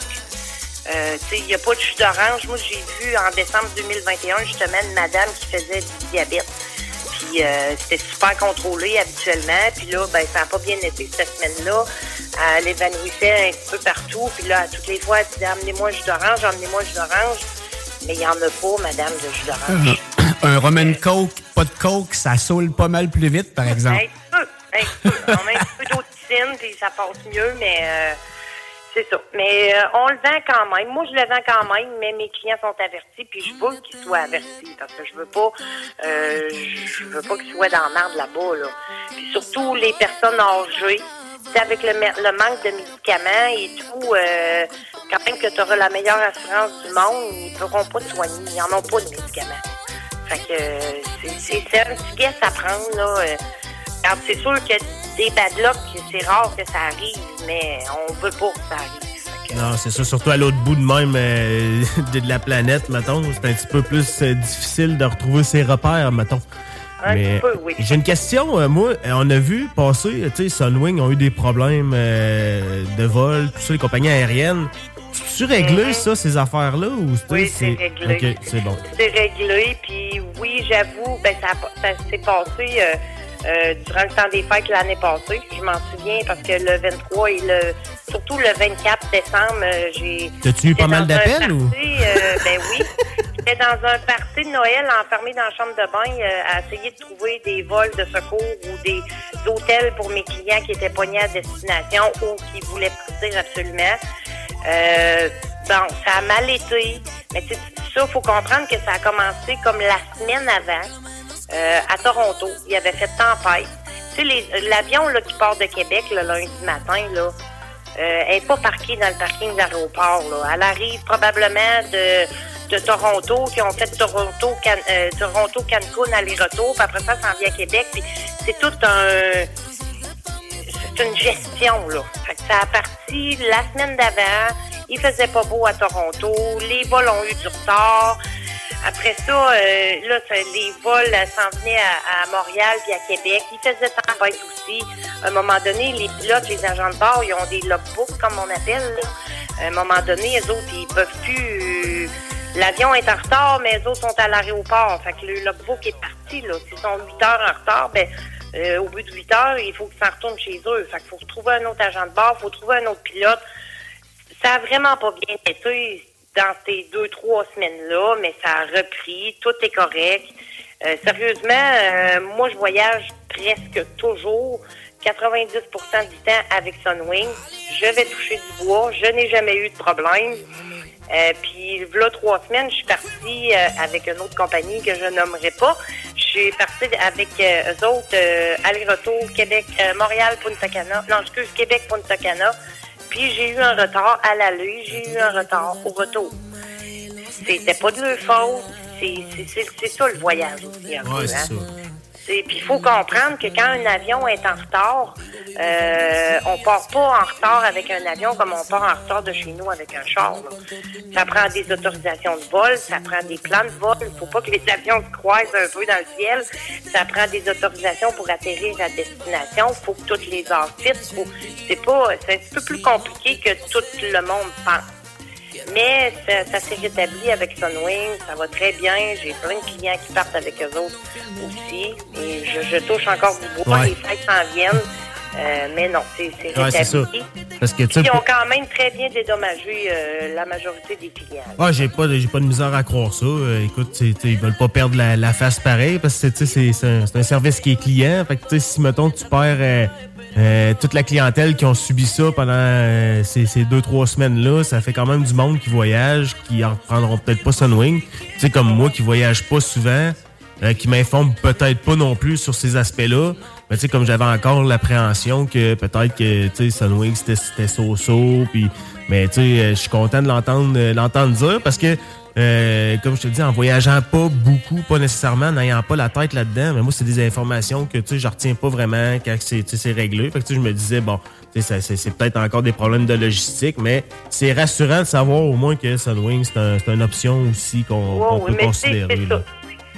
Speaker 10: Il n'y a pas de jus d'orange. Moi, j'ai vu en décembre 2021, justement, une madame qui faisait du diabète. Puis c'était super contrôlé habituellement. Puis là, ben, ça n'a pas bien été cette semaine-là. Elle évanouissait un petit peu partout. Puis là, à toutes les fois, elle disait Amenez-moi un jus d'orange, amenez-moi un jus d'orange. Mais il n'y en a pas, madame, de jus d'orange.
Speaker 4: un rum and coke, pas de coke, ça saoule pas mal plus vite, par exemple.
Speaker 10: Un peu, un peu. On met un peu d'eau de piscine, puis ça passe mieux, mais euh, c'est ça. Mais euh, on le vend quand même. Moi, je le vends quand même, mais mes clients sont avertis, puis je veux qu'ils soient avertis, parce que je veux pas, euh, je veux pas qu'ils soient dans la merde là-bas, là. Puis surtout les personnes âgées. Tu sais, avec le, le manque de médicaments et tout, euh, quand même que tu auras la meilleure assurance du monde, ils ne pourront pas te soigner. Ils n'en ont pas de médicaments. Fait que c'est- un petit guess à prendre, là. c'est sûr que des bad luck, c'est rare que ça arrive, mais on veut pas que ça arrive.
Speaker 3: Non, c'est ça, surtout à l'autre bout de même euh, *laughs* de la planète, mettons. C'est un petit peu plus euh, difficile de retrouver ses repères, mettons.
Speaker 10: Un
Speaker 3: Mais
Speaker 10: petit peu, oui.
Speaker 3: j'ai une question. euh, moi, euh, on a vu passer, euh, tu sais, Sunwing ont eu des problèmes euh, de vol, tout ça, les compagnies aériennes. Tu réglé ça, ces affaires-là? Ou.
Speaker 10: Oui, c'est réglé.
Speaker 3: OK, c'est bon.
Speaker 10: C'est réglé, puis oui, j'avoue, ben ça, ça s'est passé euh, euh, durant le temps des fêtes l'année passée. Je m'en souviens parce que le 23 et le surtout le 24 décembre, j'ai.
Speaker 3: T'as-tu eu pas mal d'appels, ou?
Speaker 10: ben oui. *laughs* J'étais dans un party de Noël enfermé dans la chambre de bain euh, à essayer de trouver des vols de secours ou des hôtels pour mes clients qui étaient pognés à destination ou qui voulaient partir absolument. Euh, bon, ça a mal été. Mais tu sais, ça, faut comprendre que ça a commencé comme la semaine avant euh, à Toronto. Il avait fait tempête. Tu sais, l'avion qui part de Québec le lundi matin, là, euh, elle n'est pas parquée dans le parking de l'aéroport. Elle arrive probablement de, de Toronto, qui ont fait Toronto, euh, Toronto, Cancun aller-retour, puis après ça, ça s'en vient à Québec. C'est tout un c'est une gestion, là. Ça a parti la semaine d'avant. Il faisait pas beau à Toronto. Les vols ont eu du retard. Après ça, euh, là, ça- les vols s'en venaient à, à Montréal puis à Québec. Il faisait tempête aussi. À un moment donné, les pilotes, les agents de bord, ils ont des logbooks, comme on appelle. là. À un moment donné, les autres, ils peuvent plus... euh, L'avion est en retard, mais les autres sont à l'aéroport. Fait que le logbook est parti, là. S'ils sont 8 heures en retard, ben, euh, au bout de 8 heures, il faut qu'ils s'en retournent chez eux. Fait qu'il faut trouver un autre agent de bord, faut trouver un autre pilote. Ça a vraiment pas bien été dans ces deux, trois semaines-là, mais ça a repris, tout est correct. Euh, sérieusement, euh, moi, je voyage presque toujours, 90% du temps avec Sunwing. Je vais toucher du bois, je n'ai jamais eu de problème. Euh, puis, là, trois semaines, je suis partie euh, avec une autre compagnie que je nommerai pas. Je suis partie avec euh, eux autres, euh, aller-retour, Québec, euh, Montréal, Punta Cana. Non, excuse, Québec, Punta Cana. Puis, j'ai eu un retard à l'aller, j'ai eu un retard au retour. C'était pas de leur faute. C'est- c'est- C'est c'est ça le voyage aussi. un
Speaker 3: Ouais,
Speaker 10: hein.
Speaker 3: ça.
Speaker 10: Puis il faut comprendre que quand un avion est en retard, euh, on part pas en retard avec un avion comme on part en retard de chez nous avec un char. là. Ça prend des autorisations de vol, ça prend des plans de vol. Il faut pas que les avions se croisent un peu dans le ciel. Ça prend des autorisations pour atterrir à destination. Il faut que toutes les heures C'est pas, c'est un petit peu plus compliqué que tout le monde pense. Mais ça, ça s'est rétabli avec Sunwing, ça va très bien. J'ai plein de clients qui partent avec eux autres aussi. Et je, je touche encore du bois,
Speaker 3: Ouais.
Speaker 10: les fêtes s'en viennent. Euh, mais non, c'est c'est
Speaker 3: Ouais, ça. Parce que,
Speaker 10: Ils ont quand même très bien dédommagé euh, la majorité des clients.
Speaker 3: Ah, j'ai pas, de- j'ai pas de misère à croire ça. Euh, écoute, tu sais, tu sais, ils veulent pas perdre la, la face pareil parce que c'est c'est un, un service qui est client. Fait que si mettons tu perds euh, euh, toute la clientèle qui ont subi ça pendant euh, ces, ces deux trois semaines là, ça fait quand même du monde qui voyage, qui en reprendront peut-être pas Sunwing. Tu sais comme moi qui voyage pas souvent, euh, qui m'informe peut-être pas non plus sur ces aspects-là. Mais tu sais, comme j'avais encore l'appréhension que peut-être que tu sais, Sunwing c'était so-so, puis mais tu sais, euh, je suis content de l'entendre euh, l'entendre dire parce que euh, comme je te dis, en voyageant pas beaucoup, pas nécessairement, en n'ayant pas la tête là-dedans, mais moi, c'est des informations que, tu sais, je retiens pas vraiment quand c'est, tu sais, c'est réglé. Fait que, tu sais, je me disais, bon, tu sais, ça- c'est, c'est peut-être encore des problèmes de logistique, mais c'est rassurant de savoir au moins que Sunwing, c'est, un- c'est une option aussi qu'on,
Speaker 10: Wow,
Speaker 3: peut considérer. là.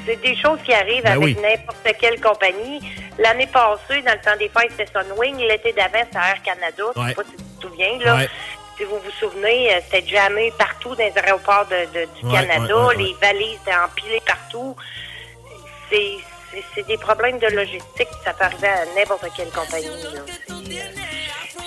Speaker 10: C'est des choses qui arrivent
Speaker 3: Ben
Speaker 10: avec
Speaker 3: oui.
Speaker 10: n'importe quelle compagnie. L'année passée, dans le temps des fêtes, c'était Sunwing. L'été d'avant, c'était Air Canada. Je
Speaker 3: Ouais.
Speaker 10: sais pas si tu te souviens, là.
Speaker 3: Ouais.
Speaker 10: Si vous vous souvenez, euh, c'était jamais partout dans les aéroports de, de- du
Speaker 3: Ouais,
Speaker 10: Canada. les valises étaient empilées partout. C'est c'est- c'est des problèmes de logistique. Ça peut arriver à n'importe quelle compagnie. là. C'est, euh,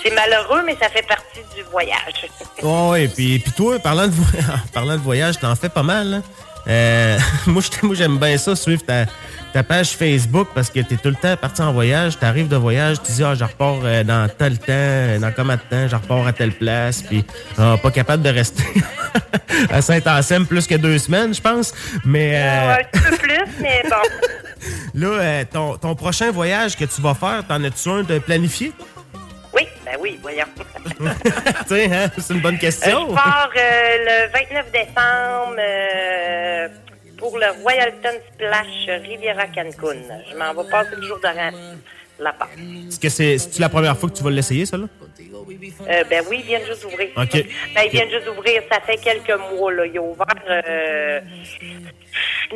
Speaker 10: C'est malheureux, mais ça fait partie du voyage.
Speaker 3: Oh, et puis, puis toi, parlant de, *laughs* parlant de voyage, t'en fais pas mal, hein? Euh, *laughs* moi, j'aime bien ça, suivre ta, ta page Facebook parce que tu es tout le temps parti en voyage. Tu arrives de voyage, tu dis, ah, je repars euh, dans tel temps, euh, dans combien de temps, je repars à telle place, puis ah, pas capable de rester *laughs* à Saint-Anselme plus que deux semaines, je pense. Mais euh,
Speaker 10: Ouais, un petit peu plus, mais bon. *laughs*
Speaker 3: là, euh, ton, ton prochain voyage que tu vas faire, t'en as-tu un de planifié?
Speaker 10: Ben oui, voyons. *laughs* *laughs*
Speaker 3: tu sais, hein, c'est une bonne
Speaker 10: Euh,
Speaker 3: question.
Speaker 10: je pars euh, le 29 décembre euh, pour le Royalton Splash Riviera Cancun. Je m'en vais passer le jour de rang là-bas.
Speaker 3: Est-ce que c'est la première fois que tu vas l'essayer, ça, là?
Speaker 10: Euh, ben oui, ils viennent juste d'ouvrir.
Speaker 3: OK.
Speaker 10: Ben, ils viennent juste d'ouvrir, ça fait quelques mois. Là. Ils ont ouvert euh,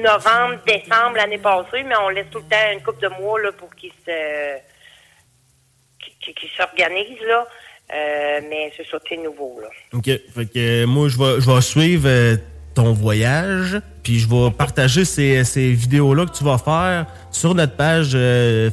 Speaker 10: novembre, décembre l'année passée, mais on laisse tout le temps une couple de mois là, pour qu'ils se qu'ils qu'ils s'organisent. là. Euh, mais c'est ça, c'est nouveau. Là.
Speaker 3: OK. Fait que euh, moi, je vais, suivre euh, ton voyage, puis je vais partager ces, ces vidéos-là que tu vas faire sur notre page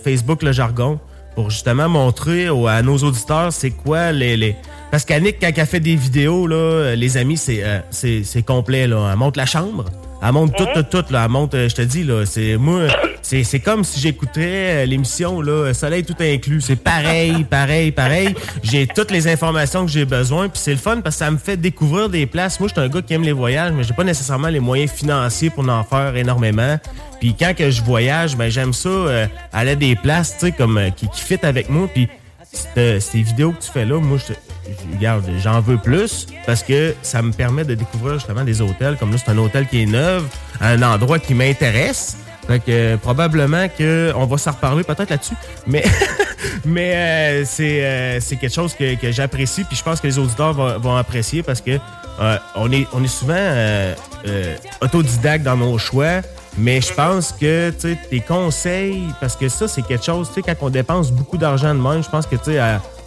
Speaker 3: Facebook Le Jargon pour justement montrer à nos auditeurs c'est quoi les... les... Parce qu'Annick, quand elle fait des vidéos, là, les amis, c'est complet. Là. Elle monte la chambre. Elle monte tout, tout, tout. Là. Elle monte, euh, je te dis, là, c'est moi, c'est comme si j'écoutais euh, l'émission là, Soleil tout inclus. C'est pareil, pareil, pareil. J'ai toutes les informations que j'ai besoin. Puis c'est le fun parce que ça me fait découvrir des places. Moi, je suis un gars qui aime les voyages, mais j'ai pas nécessairement les moyens financiers pour en faire énormément. Puis quand que je voyage, ben j'aime ça euh, aller à des places, tu sais, comme euh, qui, qui fit avec moi. Puis ces vidéos que tu fais là, moi, je, j'en veux plus parce que ça me permet de découvrir justement des hôtels. Comme là, c'est un hôtel qui est neuf, un endroit qui m'intéresse. Que euh, probablement que on va s'en reparler peut-être là-dessus. Mais, *laughs* mais euh, c'est euh, c'est quelque chose que, que j'apprécie. Puis je pense que les auditeurs vont, vont apprécier parce que euh, on, est, on est souvent autodidacte dans nos choix. Mais je pense que tes conseils, parce que ça, c'est quelque chose, tu sais, quand on dépense beaucoup d'argent de même, je pense que tu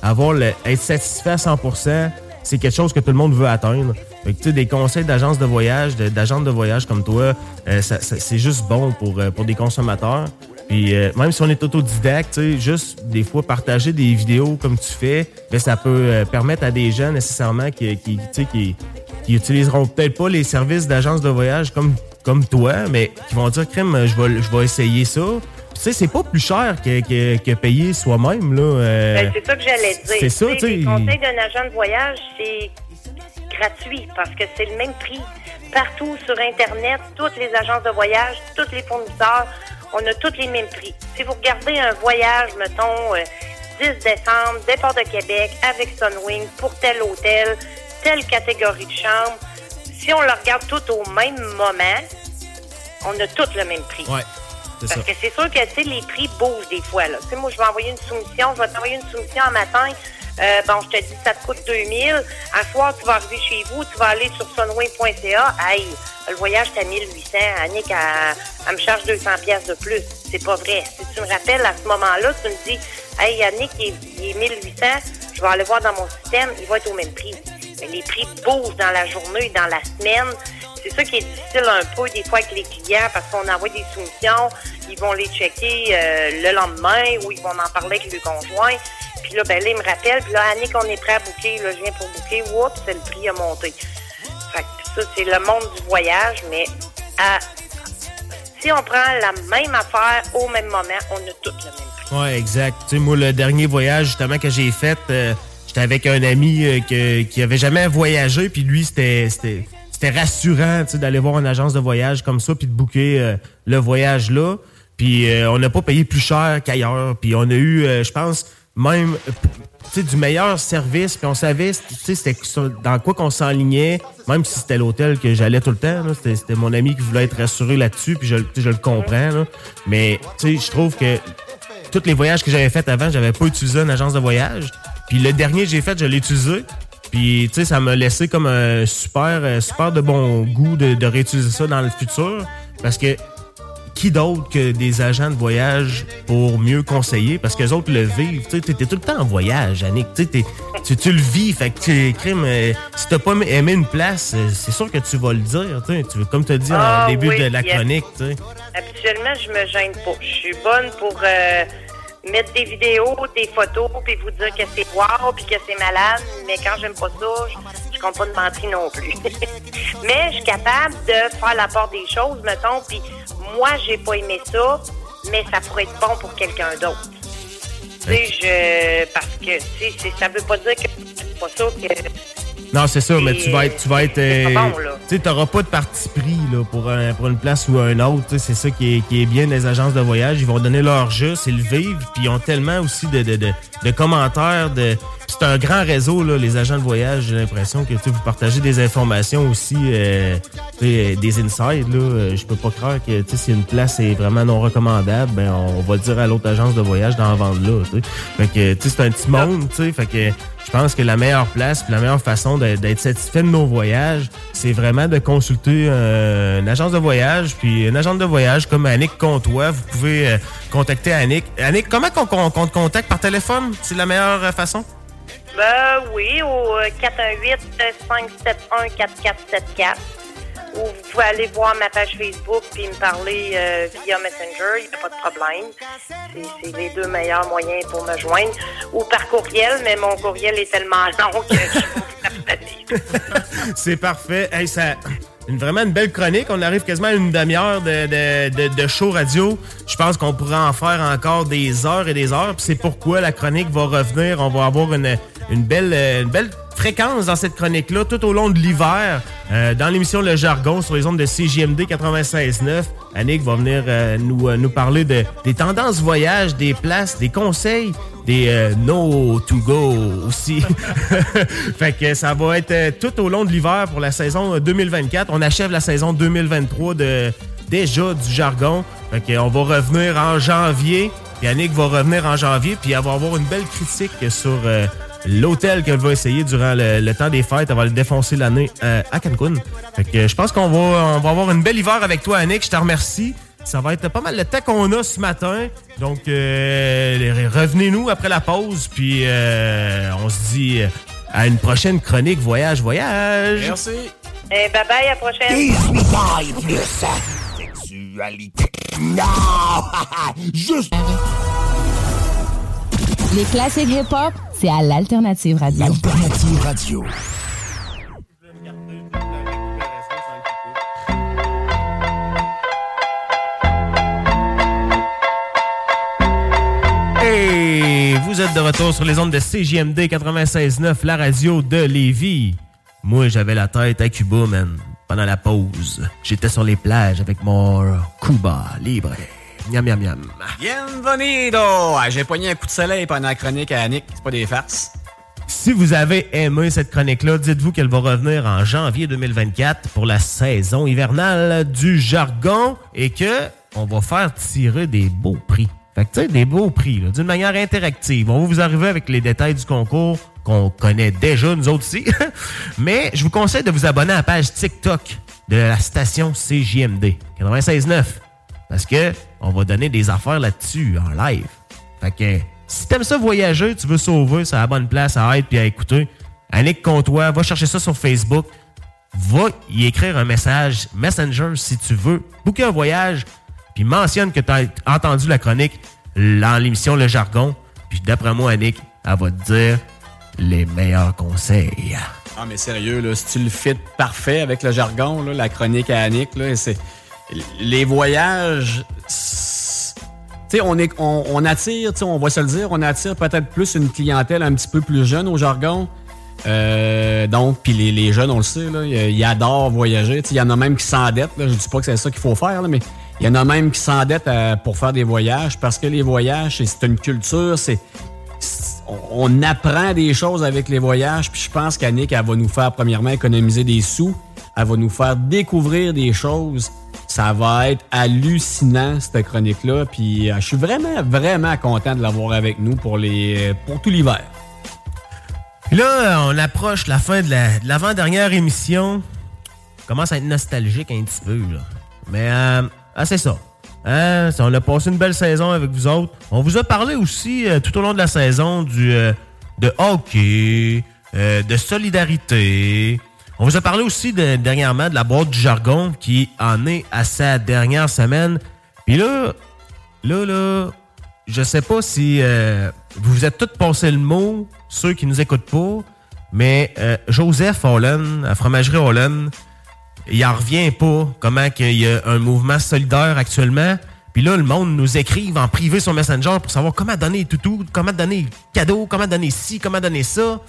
Speaker 3: avoir le, être satisfait à 100%, c'est quelque chose que tout le monde veut atteindre. Fait que, des conseils d'agence de voyage, d'agents de voyage comme toi, euh, c'est juste bon pour, euh, pour des consommateurs. Puis euh, même si on est autodidacte, juste des fois partager des vidéos comme tu fais, ben, ça peut euh, permettre à des gens nécessairement qui, qui, qui, qui utiliseront peut-être pas les services d'agence de voyage comme, comme toi, mais qui vont dire, crème, je vais, je vais essayer ça. Tu sais, c'est pas plus cher que, que, que payer soi-même, là. euh,
Speaker 10: Ben, c'est ça que j'allais dire.
Speaker 3: c'est ça,
Speaker 10: Tu sais,
Speaker 3: tu sais,
Speaker 10: Les
Speaker 3: il-
Speaker 10: conseils d'un agent de voyage, c'est gratuit parce que c'est le même prix partout sur Internet. Toutes les agences de voyage, tous les fournisseurs, on a tous les mêmes prix. Si vous regardez un voyage, mettons, euh, 10 décembre, départ de Québec avec Sunwing pour tel hôtel, telle catégorie de chambre, si on le regarde tout au même moment, on a tous le même prix.
Speaker 3: Ouais, c'est ça.
Speaker 10: Parce que c'est sûr que, tu sais, les prix bougent des fois, là. Tu sais, moi, je vais envoyer une soumission, je vais t'envoyer une soumission un matin. Euh, bon, je te dis, ça te coûte 2000. À soir, tu vas arriver chez vous, tu vas aller sur sunway.ca. Hey, le voyage, c'est à 1800. Annick, elle, elle me charge 200 pièces de plus. C'est pas vrai. Si tu me rappelles, à ce moment-là, tu me dis, hey, Annick, il est, il est 1800. Je vais aller voir dans mon système, il va être au même prix. Les prix bougent dans la journée et dans la semaine. C'est ça qui est difficile un peu des fois avec les clients parce qu'on envoie des soumissions, ils vont les checker euh, le lendemain ou ils vont en parler avec le conjoint. Puis là, ben là, ils me rappellent, puis là, Annick, on est prêt à booker, là, je viens pour booker, oups, le prix a monté. Fait que ça, c'est le monde du voyage, mais à- si on prend la même affaire au même moment, on a tout le même prix.
Speaker 3: Ouais, exact. Tu sais, moi, le dernier voyage, justement, que j'ai fait, euh, avec un ami euh, qui avait jamais voyagé, puis lui, c'était rassurant, d'aller voir une agence de voyage comme ça, puis de booker euh, le voyage là. Puis euh, on n'a pas payé plus cher qu'ailleurs, puis on a eu, je pense, même du meilleur service, puis on savait, c'était dans quoi qu'on s'enlignait, même si c'était l'hôtel que j'allais tout le temps. C'était mon ami qui voulait être rassuré là-dessus, puis je, je le comprends. Mais je trouve que tous les voyages que j'avais faits avant, j'avais pas utilisé une agence de voyage. Puis le dernier que j'ai fait, je l'ai utilisé. Puis, tu sais, ça m'a laissé comme un super, euh, super de bon goût de, de réutiliser ça dans le futur. Parce que qui d'autre que des agents de voyage pour mieux conseiller? Parce que les autres le vivent. Tu t'es tout le temps en voyage, Annick. Tu, tu, le vis. Fait que, tu- crime, euh, si t'as pas aimé une place, euh, c'est sûr que tu vas le dire. Tu sais, tu, comme tu as dit
Speaker 10: Ah,
Speaker 3: en début
Speaker 10: oui,
Speaker 3: de la chronique. Tu sais.
Speaker 10: Habituellement, je me gêne pas. Je suis bonne pour euh, mettre des vidéos, des photos, puis vous dire que c'est wow, puis que c'est malade. Mais quand j'aime pas ça, je, Je compte pas de mentir non plus. *laughs* Mais je suis capable de faire la part des choses, mettons, puis moi, j'ai pas aimé ça, mais ça pourrait être bon pour quelqu'un d'autre. Tu sais, je... Parce que, tu sais, ça veut pas dire que c'est pas ça que...
Speaker 3: Non, c'est ça, mais tu vas être. Tu vas être.
Speaker 10: C'est pas
Speaker 3: euh, tu pas de parti pris là, pour, un- pour une place ou un autre. C'est ça qui est, qui est bien des agences de voyage. Ils vont donner leur juste, ils le vivent, puis ils ont tellement aussi de, de, de, de commentaires. De... C'est un grand réseau, là, les agents de voyage. J'ai l'impression que vous partagez des informations aussi, euh, sais, des insides. Là. Euh, Je peux pas croire que si une place est vraiment non recommandable, ben, on va dire à l'autre agence de voyage d'en vendre là. Fait que c'est un petit monde. Fait que je pense que la meilleure place la meilleure façon d'être satisfait de nos voyages, c'est vraiment de consulter euh, une agence de voyage. Puis une agence de voyage comme Annick Comtois, vous pouvez euh, contacter Annick. Annick, comment qu'on te contacte par téléphone? C'est la meilleure euh, façon?
Speaker 10: Ben oui, au euh, 418-571-4474. Ou vous pouvez aller voir ma page Facebook puis me parler euh, via Messenger, il n'y a pas de problème. C'est- les deux meilleurs moyens pour me joindre. Ou par courriel, mais mon courriel est tellement *laughs* long que je *laughs*
Speaker 3: C'est parfait. Hey, ça, vraiment une belle chronique. On arrive quasiment à une demi-heure de, show radio. Je pense qu'on pourrait en faire encore des heures et des heures. C'est pourquoi la chronique va revenir. On va avoir une, une, belle, euh, belle fréquence dans cette chronique-là tout au long de l'hiver. Euh, dans l'émission Le Jargon sur les ondes de CJMD 96.9, Annick va venir euh, nous, nous parler de, des tendances voyage, des places, des conseils, des no to go aussi. *laughs* fait que ça va être tout au long de l'hiver pour la saison euh, 2024. On achève la saison 2023 de déjà du jargon. Fait que on va revenir en janvier. Yannick va revenir en janvier puis avoir une belle critique sur l'hôtel qu'elle va essayer durant le, le temps des fêtes. Elle va le défoncer l'année euh, à Cancun. Fait que je pense qu'on va, on va avoir une belle hiver avec toi, Annick. Je te remercie. Ça va être pas mal le temps qu'on a ce matin. Donc, euh, revenez-nous après la pause. Puis, euh, on se dit euh, à une prochaine chronique Voyage, Voyage.
Speaker 4: Merci.
Speaker 10: Eh, bye bye, à la prochaine.
Speaker 6: Sexualité. Non! Juste.
Speaker 7: Les classiques hip-hop, c'est à l'Alternative Radio.
Speaker 6: Alternative Radio.
Speaker 3: Et vous êtes de retour sur les ondes de CJMD 96.9, la radio de Lévis. Moi, j'avais la tête à Cuba, man. Pendant la pause, j'étais sur les plages avec mon Cuba libre. Miam, miam, miam.
Speaker 4: Bienvenido! Ah, J'ai poigné un coup de soleil pendant la chronique à Annick. C'est pas des farces.
Speaker 3: Si vous avez aimé cette chronique-là, dites-vous qu'elle va revenir en janvier 2024 pour la saison hivernale du jargon et que on va faire tirer des beaux prix. Fait que, tu sais, des beaux prix, d'une manière interactive. On va vous arriver avec les détails du concours qu'on connaît déjà, nous autres aussi. *laughs* Mais je vous conseille de vous abonner à la page TikTok de la station CJMD 96.9 parce que on va donner des affaires là-dessus en live. Fait que si t'aimes ça voyager, tu veux sauver, c'est la bonne place à être puis à écouter. Annick Comtois, va chercher ça sur Facebook. Va y écrire un message Messenger si tu veux. Booker un voyage, puis mentionne que tu as entendu la chronique dans l'émission Le Jargon. Puis d'après moi, Annick, elle va te dire les meilleurs conseils.
Speaker 4: Ah, mais sérieux, là, si tu le fit parfait avec le jargon, là, la chronique à Annick, là, c'est. Les voyages. c'est- Tu sais, on, on, attire, on va se le dire, on attire peut-être plus une clientèle un petit peu plus jeune au jargon. Euh, donc, puis les, jeunes, on le sait, là, ils, adorent voyager. Il y en a même qui s'endettent. Je dis pas que c'est ça qu'il faut faire, mais il y en a même qui s'endettent pour faire des voyages parce que les voyages, c'est- une culture, c'est on, on apprend des choses avec les voyages. Puis je pense qu'Annick, elle va nous faire, premièrement, économiser des sous. Elle va nous faire découvrir des choses. Ça va être hallucinant, cette chronique-là. Puis euh, je suis vraiment, vraiment content de l'avoir avec nous pour, les, pour tout l'hiver.
Speaker 3: Là, on approche la fin de la- de l'avant-dernière émission. On commence à être nostalgique un petit peu, là. Mais, euh, ah, c'est ça. Hein, On a passé une belle saison avec vous autres. On vous a parlé aussi euh, tout au long de la saison du, euh, de hockey, euh, de solidarité. On vous a parlé aussi de- dernièrement de la boîte du jargon qui en est à sa dernière semaine. Puis là, là, là, je sais pas si euh, vous vous êtes tous passé le mot, ceux qui nous écoutent pas, Mais euh, Joseph Holland, à Fromagerie Holland, il en revient pas comment qu'il y a un mouvement solidaire actuellement. Puis là, le monde nous écrive en privé sur Messenger pour savoir comment donner tout, comment donner cadeau, comment donner ci, comment donner ça.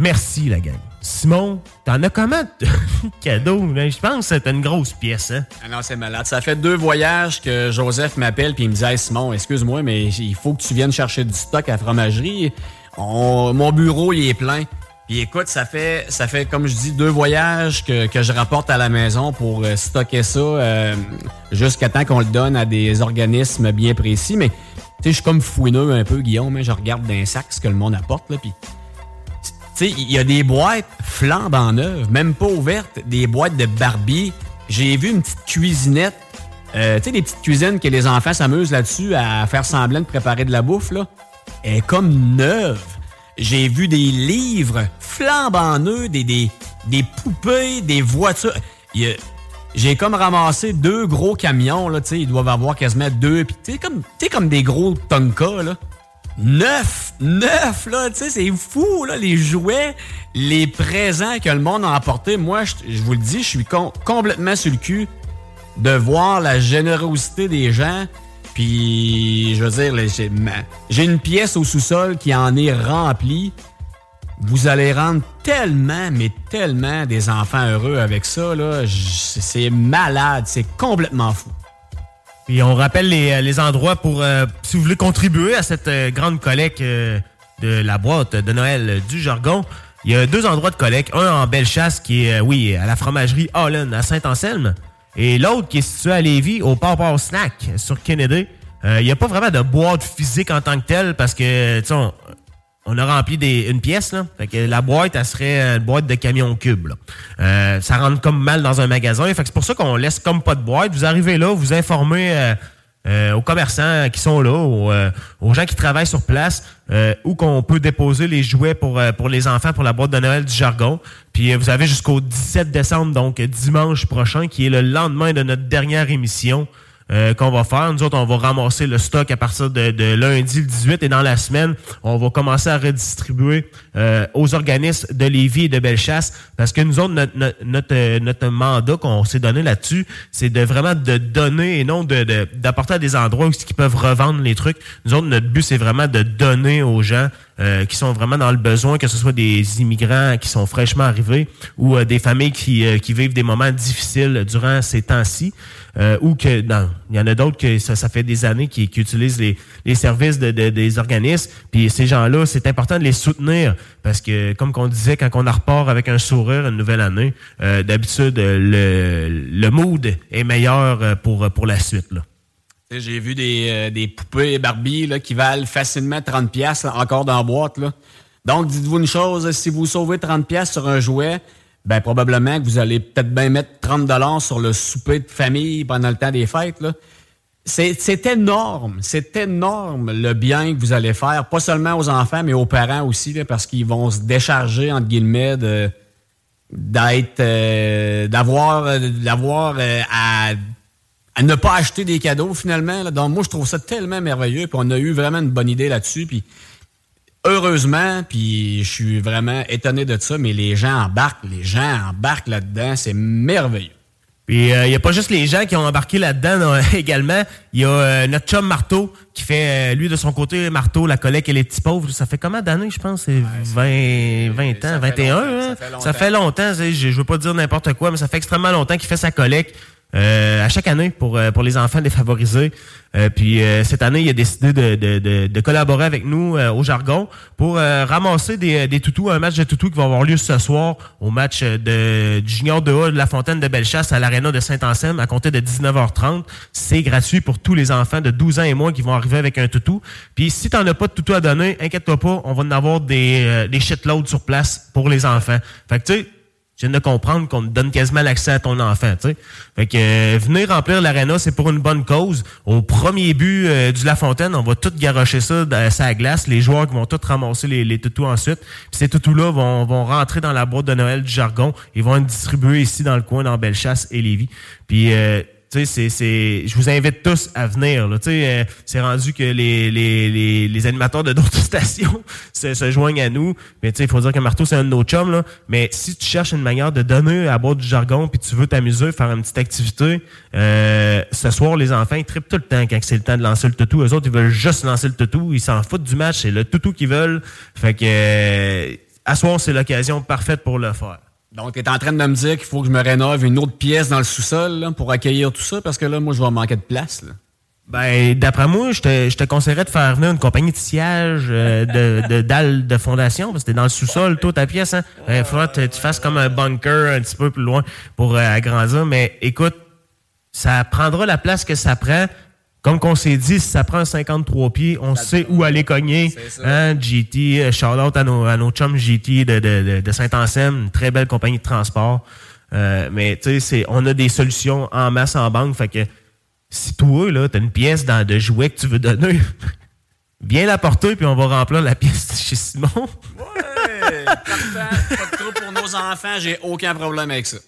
Speaker 3: Merci, la gang. Simon, t'en as comment de *laughs* cadeau? là? Je pense que c'était une grosse pièce, hein?
Speaker 4: Ah non, c'est malade. Ça fait deux voyages que Joseph m'appelle puis il me dit Hey, Simon, excuse-moi, mais il faut que tu viennes chercher du stock à fromagerie. On- mon bureau, il est plein. Puis écoute, ça fait, ça fait, comme je dis, deux voyages que, je rapporte à la maison pour euh, stocker ça euh, jusqu'à temps qu'on le donne à des organismes bien précis. Mais tu sais, je suis comme fouineux un peu, Guillaume. hein. Je regarde les sacs ce que le monde apporte. Là, puis il y a des boîtes flambant neuves, même pas ouvertes, des boîtes de Barbie. J'ai vu une petite cuisinette, euh, tu sais, des petites cuisines que les enfants s'amusent là-dessus à faire semblant de préparer de la bouffe, là. Comme neuve. J'ai vu des livres flambant neufs, des, des, poupées, des voitures. J'ai comme ramassé deux gros camions, là, tu sais, ils doivent avoir quasiment deux, puis tu comme des gros Tonka, là. Neuf! Neuf, là! Tu sais, c'est fou, là, les jouets, les présents que le monde a emportés. Moi, je vous le dis, je suis com- complètement sur le cul de voir la générosité des gens. Puis, je veux dire, j'ai une pièce au sous-sol qui en est remplie. Vous allez rendre tellement, mais tellement des enfants heureux avec ça, là. C'est malade, c'est complètement fou.
Speaker 3: Puis on rappelle les, euh, les endroits pour, euh, si vous voulez contribuer à cette euh, grande collecte euh, de la boîte de Noël du Jargon. Il y a deux endroits de collecte. Un en Bellechasse qui est, oui, à la fromagerie Holland à Saint-Anselme. Et l'autre qui est situé à Lévis au Port Snack sur Kennedy. Il n'y a pas vraiment de boîte physique en tant que telle parce que, tu on, a rempli des, une pièce, là. La boîte, elle serait une boîte de camion cube. Euh, ça rentre comme mal dans un magasin. Fait que c'est pour ça qu'on laisse comme pas de boîte. Vous arrivez là, vous informez euh, euh, aux commerçants qui sont là, aux, aux gens qui travaillent sur place, où qu'on peut déposer les jouets pour, pour les enfants pour la boîte de Noël du jargon. Puis vous avez jusqu'au 17 décembre, donc dimanche prochain, qui est le lendemain de notre dernière émission euh, qu'on va faire. Nous autres, on va ramasser le stock à partir de, de lundi le 18 et dans la semaine, on va commencer à redistribuer euh, aux organismes de Lévis et de Bellechasse parce que nous autres, notre, notre, notre, euh, mandat qu'on s'est donné là-dessus, c'est de vraiment de donner et non de de- d'apporter à des endroits où ils peuvent revendre les trucs. Nous autres, notre but, c'est vraiment de donner aux gens euh, qui sont vraiment dans le besoin, que ce soit des immigrants qui sont fraîchement arrivés ou euh, des familles qui, euh, qui vivent des moments difficiles durant ces temps-ci. Euh, ou que non, il y en a d'autres que ça, ça fait des années qui, qui utilisent les, les services de, de- des organismes. Puis ces gens-là, c'est important de les soutenir parce que, comme qu'on disait, quand on repart avec un sourire une nouvelle année, euh, d'habitude le, le mood est meilleur euh, pour pour la suite. Là.
Speaker 4: J'ai vu des, euh, des poupées Barbie là, qui valent facilement 30$ piastres, là, encore dans la boîte. Là. Donc, dites-vous une chose, si vous sauvez 30$ piastres sur un jouet, ben probablement que vous allez peut-être bien mettre 30$ sur le souper de famille pendant le temps des fêtes. Là. C'est énorme, c'est énorme le bien que vous allez faire, pas seulement aux enfants, mais aux parents aussi, là, parce qu'ils vont se décharger, entre guillemets, d'être euh, d'avoir euh, d'avoir euh, à à ne pas acheter des cadeaux finalement. là. Donc moi je trouve ça tellement merveilleux. Puis on a eu vraiment une bonne idée là-dessus. Heureusement, puis je suis vraiment étonné de ça, mais les gens embarquent, les gens embarquent là-dedans, c'est merveilleux.
Speaker 3: Puis il n'y a pas juste les gens qui ont embarqué là-dedans *laughs* également. Il y a euh, notre chum Marteau qui fait, euh, lui, de son côté, Marteau, la collecte et les petits pauvres. Ça fait combien d'années, je pense? C'est 20, 20 ans, 21 hein? Ça fait longtemps. Je, je veux pas dire n'importe quoi, mais ça fait extrêmement longtemps qu'il fait sa collecte. euh, à chaque année pour, euh, pour les enfants défavorisés. Euh, puis euh, cette année, il a décidé de, de, de, de collaborer avec nous euh, au jargon pour euh, ramasser des, des toutous, un match de toutous qui va avoir lieu ce soir au match euh, de, du junior de A de la Fontaine de Bellechasse à l'aréna de Saint-Anselme à compter de 19h30. C'est gratuit pour tous les enfants de 12 ans et moins qui vont arriver avec un toutou. Puis si t'en as pas de toutou à donner, inquiète-toi pas, on va en avoir des, euh, des shitloads sur place pour les enfants. Fait que tu sais, je viens de comprendre qu'on te donne quasiment l'accès à ton enfant, tu sais. Fait que euh, venir remplir l'aréna, c'est pour une bonne cause. Au premier but euh, du La Fontaine, on va tout garocher ça dans sa glace. Les joueurs qui vont tout ramasser les, les toutous ensuite. Puis ces toutous-là vont, vont rentrer dans la boîte de Noël du jargon. Ils vont être distribués ici dans le coin, dans Bellechasse et Lévis. Puis euh, tu sais, c'est, je vous invite tous à venir. Là. Tu sais, euh, c'est rendu que les, les, les, les animateurs de d'autres *laughs* stations se, se joignent à nous. Mais tu sais, il faut dire que Marteau, c'est un de nos chums. Là. Mais si tu cherches une manière de donner à boire du jargon, puis tu veux t'amuser, faire une petite activité, euh, ce soir, les enfants, ils trippent tout le temps quand c'est le temps de lancer le toutou. Eux autres, ils veulent juste lancer le toutou. Ils s'en foutent du match. C'est le toutou qu'ils veulent. Fait que, euh, à soir, c'est l'occasion parfaite pour le faire.
Speaker 4: Donc, tu es en train de me dire qu'il faut que je me rénove une autre pièce dans le sous-sol pour accueillir tout ça, parce que là, moi, je vais manquer de place. Là.
Speaker 3: Ben, d'après moi, je te, je conseillerais de faire venir une compagnie de sillage euh, de, de dalles de fondation, parce que t'es dans le sous-sol, toute ta pièce. Hein. Il faudra que tu fasses comme un bunker un petit peu plus loin pour euh, agrandir. Mais écoute, ça prendra la place que ça prend. Comme qu'on s'est dit, si ça prend 53 pieds, on sait où aller cogner. Hein, GT, euh, shout-out à nos, à nos chums GT de, de, de Saint-Anselme, une très belle compagnie de transport. Euh, mais tu sais, on a des solutions en masse en banque. Fait que si toi, là, t'as une pièce dans, de jouets que tu veux donner, *laughs* viens la porter, puis on va remplir la pièce chez Simon.
Speaker 4: Ouais, parfait. Pas de trop pour nos enfants, j'ai aucun problème avec ça.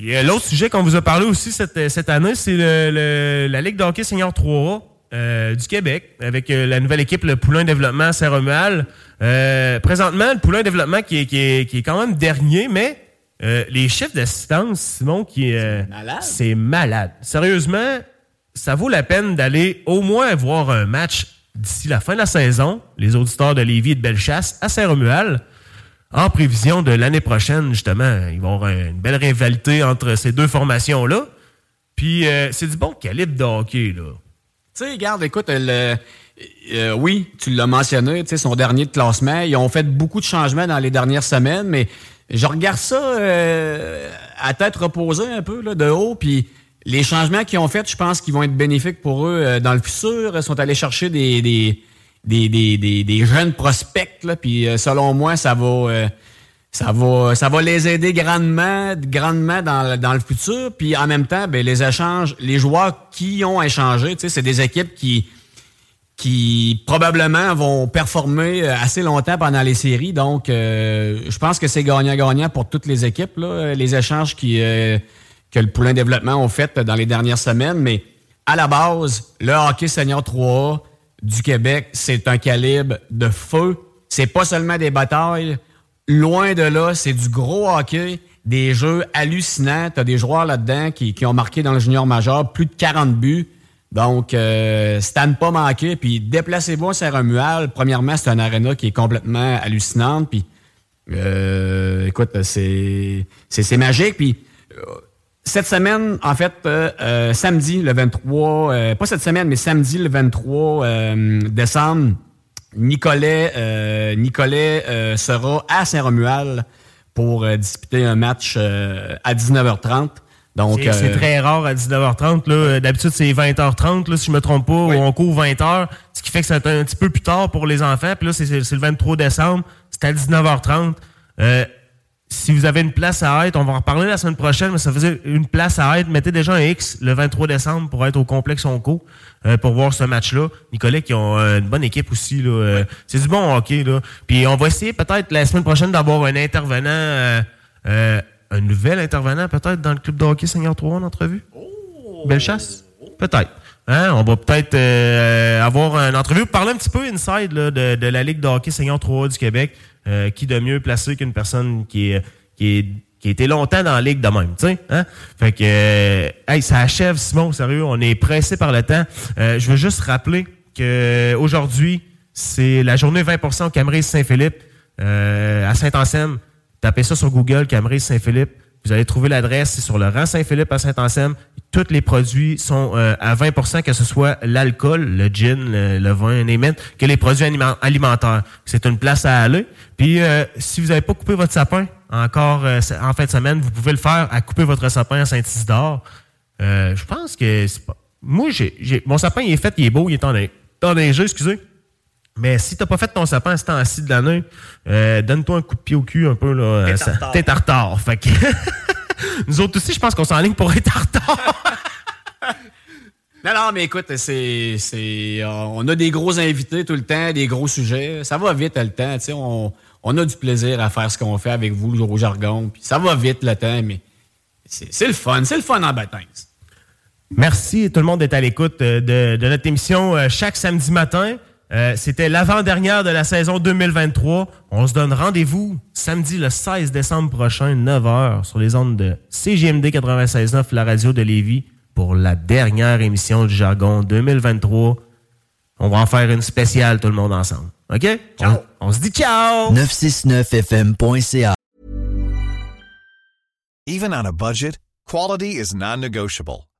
Speaker 3: Puis euh, l'autre sujet qu'on vous a parlé aussi cette, euh, cette année, c'est le, le- la Ligue d'hockey senior 3A euh, du Québec, avec euh, la nouvelle équipe, le Poulain Développement Saint-Romuald. Euh, présentement, le Poulain Développement qui est, qui est, qui est quand même dernier, mais euh, les chiffres d'assistance, Simon, qui est... c'est malade. Sérieusement, ça vaut la peine d'aller au moins voir un match d'ici la fin de la saison, les auditeurs de Lévis et de Bellechasse, à Saint-Romuald, en prévision de l'année prochaine, justement. Ils vont avoir une belle rivalité entre ces deux formations-là. Puis, euh, c'est du bon calibre de hockey, là.
Speaker 4: Tu sais, regarde, écoute, le- euh, oui, tu l'as mentionné, tu sais, son dernier de classement. Ils ont fait beaucoup de changements dans les dernières semaines, mais je regarde ça euh, à tête reposée un peu là, de haut, puis les changements qu'ils ont faits, je pense qu'ils vont être bénéfiques pour eux euh, dans le futur. Ils sont allés chercher des, des, des, des- des jeunes prospects, là, puis euh, selon moi, ça va... euh, ça va, ça va les aider grandement, grandement dans, dans le futur. Puis en même temps, ben, les échanges, les joueurs qui ont échangé, tu sais, c'est des équipes qui, qui probablement vont performer euh, assez longtemps pendant les séries. Donc, euh, je pense que c'est gagnant-gagnant pour toutes les équipes, là, les échanges qui, euh, que le Poulain Développement ont fait dans les dernières semaines. Mais à la base, le hockey senior 3A du Québec, c'est un calibre de feu. C'est pas seulement des batailles. Loin de là, c'est du gros hockey, des jeux hallucinants. Tu as des joueurs là-dedans qui, qui ont marqué dans le junior majeur plus de 40 buts. Donc, euh, c'est à ne pas manquer. Puis, déplacez-vous à Saint-Romuald. Premièrement, c'est un aréna qui est complètement hallucinante. Puis, euh, écoute, c'est c'est c'est magique. Puis, euh, cette semaine, en fait, euh, euh, samedi, le 23, euh, pas cette semaine, mais samedi, le 23 euh, décembre, Nicolet, Nicolet sera à Saint-Romuald pour disputer un match à 19h30. Donc,
Speaker 3: C'est- très rare à 19h30. là. Euh, D'habitude, c'est 20h30, là, si je me trompe pas, ou on court 20h, ce qui fait que c'est un petit peu plus tard pour les enfants. Puis là, c'est le 23 décembre, c'est à 19h30. Si vous avez une place à être, on va en reparler la semaine prochaine, mais ça faisait une place à être. Mettez déjà un X le 23 décembre pour être au complexe Onco euh, pour voir ce match-là. Nicolas qui ont euh, une bonne équipe aussi. là. Euh, C'est du bon hockey. Là. Puis on va essayer peut-être la semaine prochaine d'avoir un intervenant, euh, euh, un nouvel intervenant peut-être dans le club de hockey Seigneur 3 en entrevue. Belle chasse? Peut-être. Hein? On va peut-être euh, avoir une entrevue parler un petit peu inside là, de, de la Ligue de hockey Seigneur 3 du Québec. Euh, qui de mieux placé qu'une personne qui qui qui a été longtemps dans la ligue de même, tu sais, hein? Fait que, euh, hey, ça achève, Simon, sérieux, on est pressé par le temps. Euh, je veux juste rappeler que aujourd'hui, c'est la journée 20% au Camerise Saint-Philippe, euh, à Saint-Anselme. Tapez ça sur Google, Camerise Saint-Philippe. Vous allez trouver l'adresse, c'est sur le rang Saint-Philippe à Saint-Anselme. Tous les produits sont euh, à 20% que ce soit l'alcool, le gin, le, vin, it, que les produits aliment- alimentaires. C'est une place à aller. Puis, euh, si vous n'avez pas coupé votre sapin encore euh, en fin de semaine, vous pouvez le faire à couper votre sapin à Saint-Isidore. Euh, je pense que c'est pas... Moi, j'ai, mon sapin, il est fait, il est beau, il est en, enneigé, excusez. Mais si t'as pas fait ton sapin à ce temps-ci de l'année, euh, donne-toi un coup de pied au cul un peu. là.
Speaker 4: T'es en retard.
Speaker 3: Fait que *laughs* Nous autres aussi, je pense qu'on s'enligne pour être en retard.
Speaker 4: Non, non, mais écoute, c'est, c'est, euh, on a des gros invités tout le temps, des gros sujets. Ça va vite le temps. tu sais, On, on a du plaisir à faire ce qu'on fait avec vous, le au jargon. Puis ça va vite le temps, mais c'est, c'est le fun. C'est le fun en baptême.
Speaker 3: Merci tout le monde d'être à l'écoute euh, de, de notre émission chaque samedi matin. Euh, C'était l'avant-dernière de la saison 2023. On se donne rendez-vous samedi le 16 décembre prochain, 9h, sur les ondes de CGMD 96.9, la radio de Lévis, pour la dernière émission du Jargon 2023. On va en faire une spéciale tout le monde ensemble. OK? On, on se dit ciao!
Speaker 5: 969fm.ca.
Speaker 8: Even on a budget, quality is non-negotiable.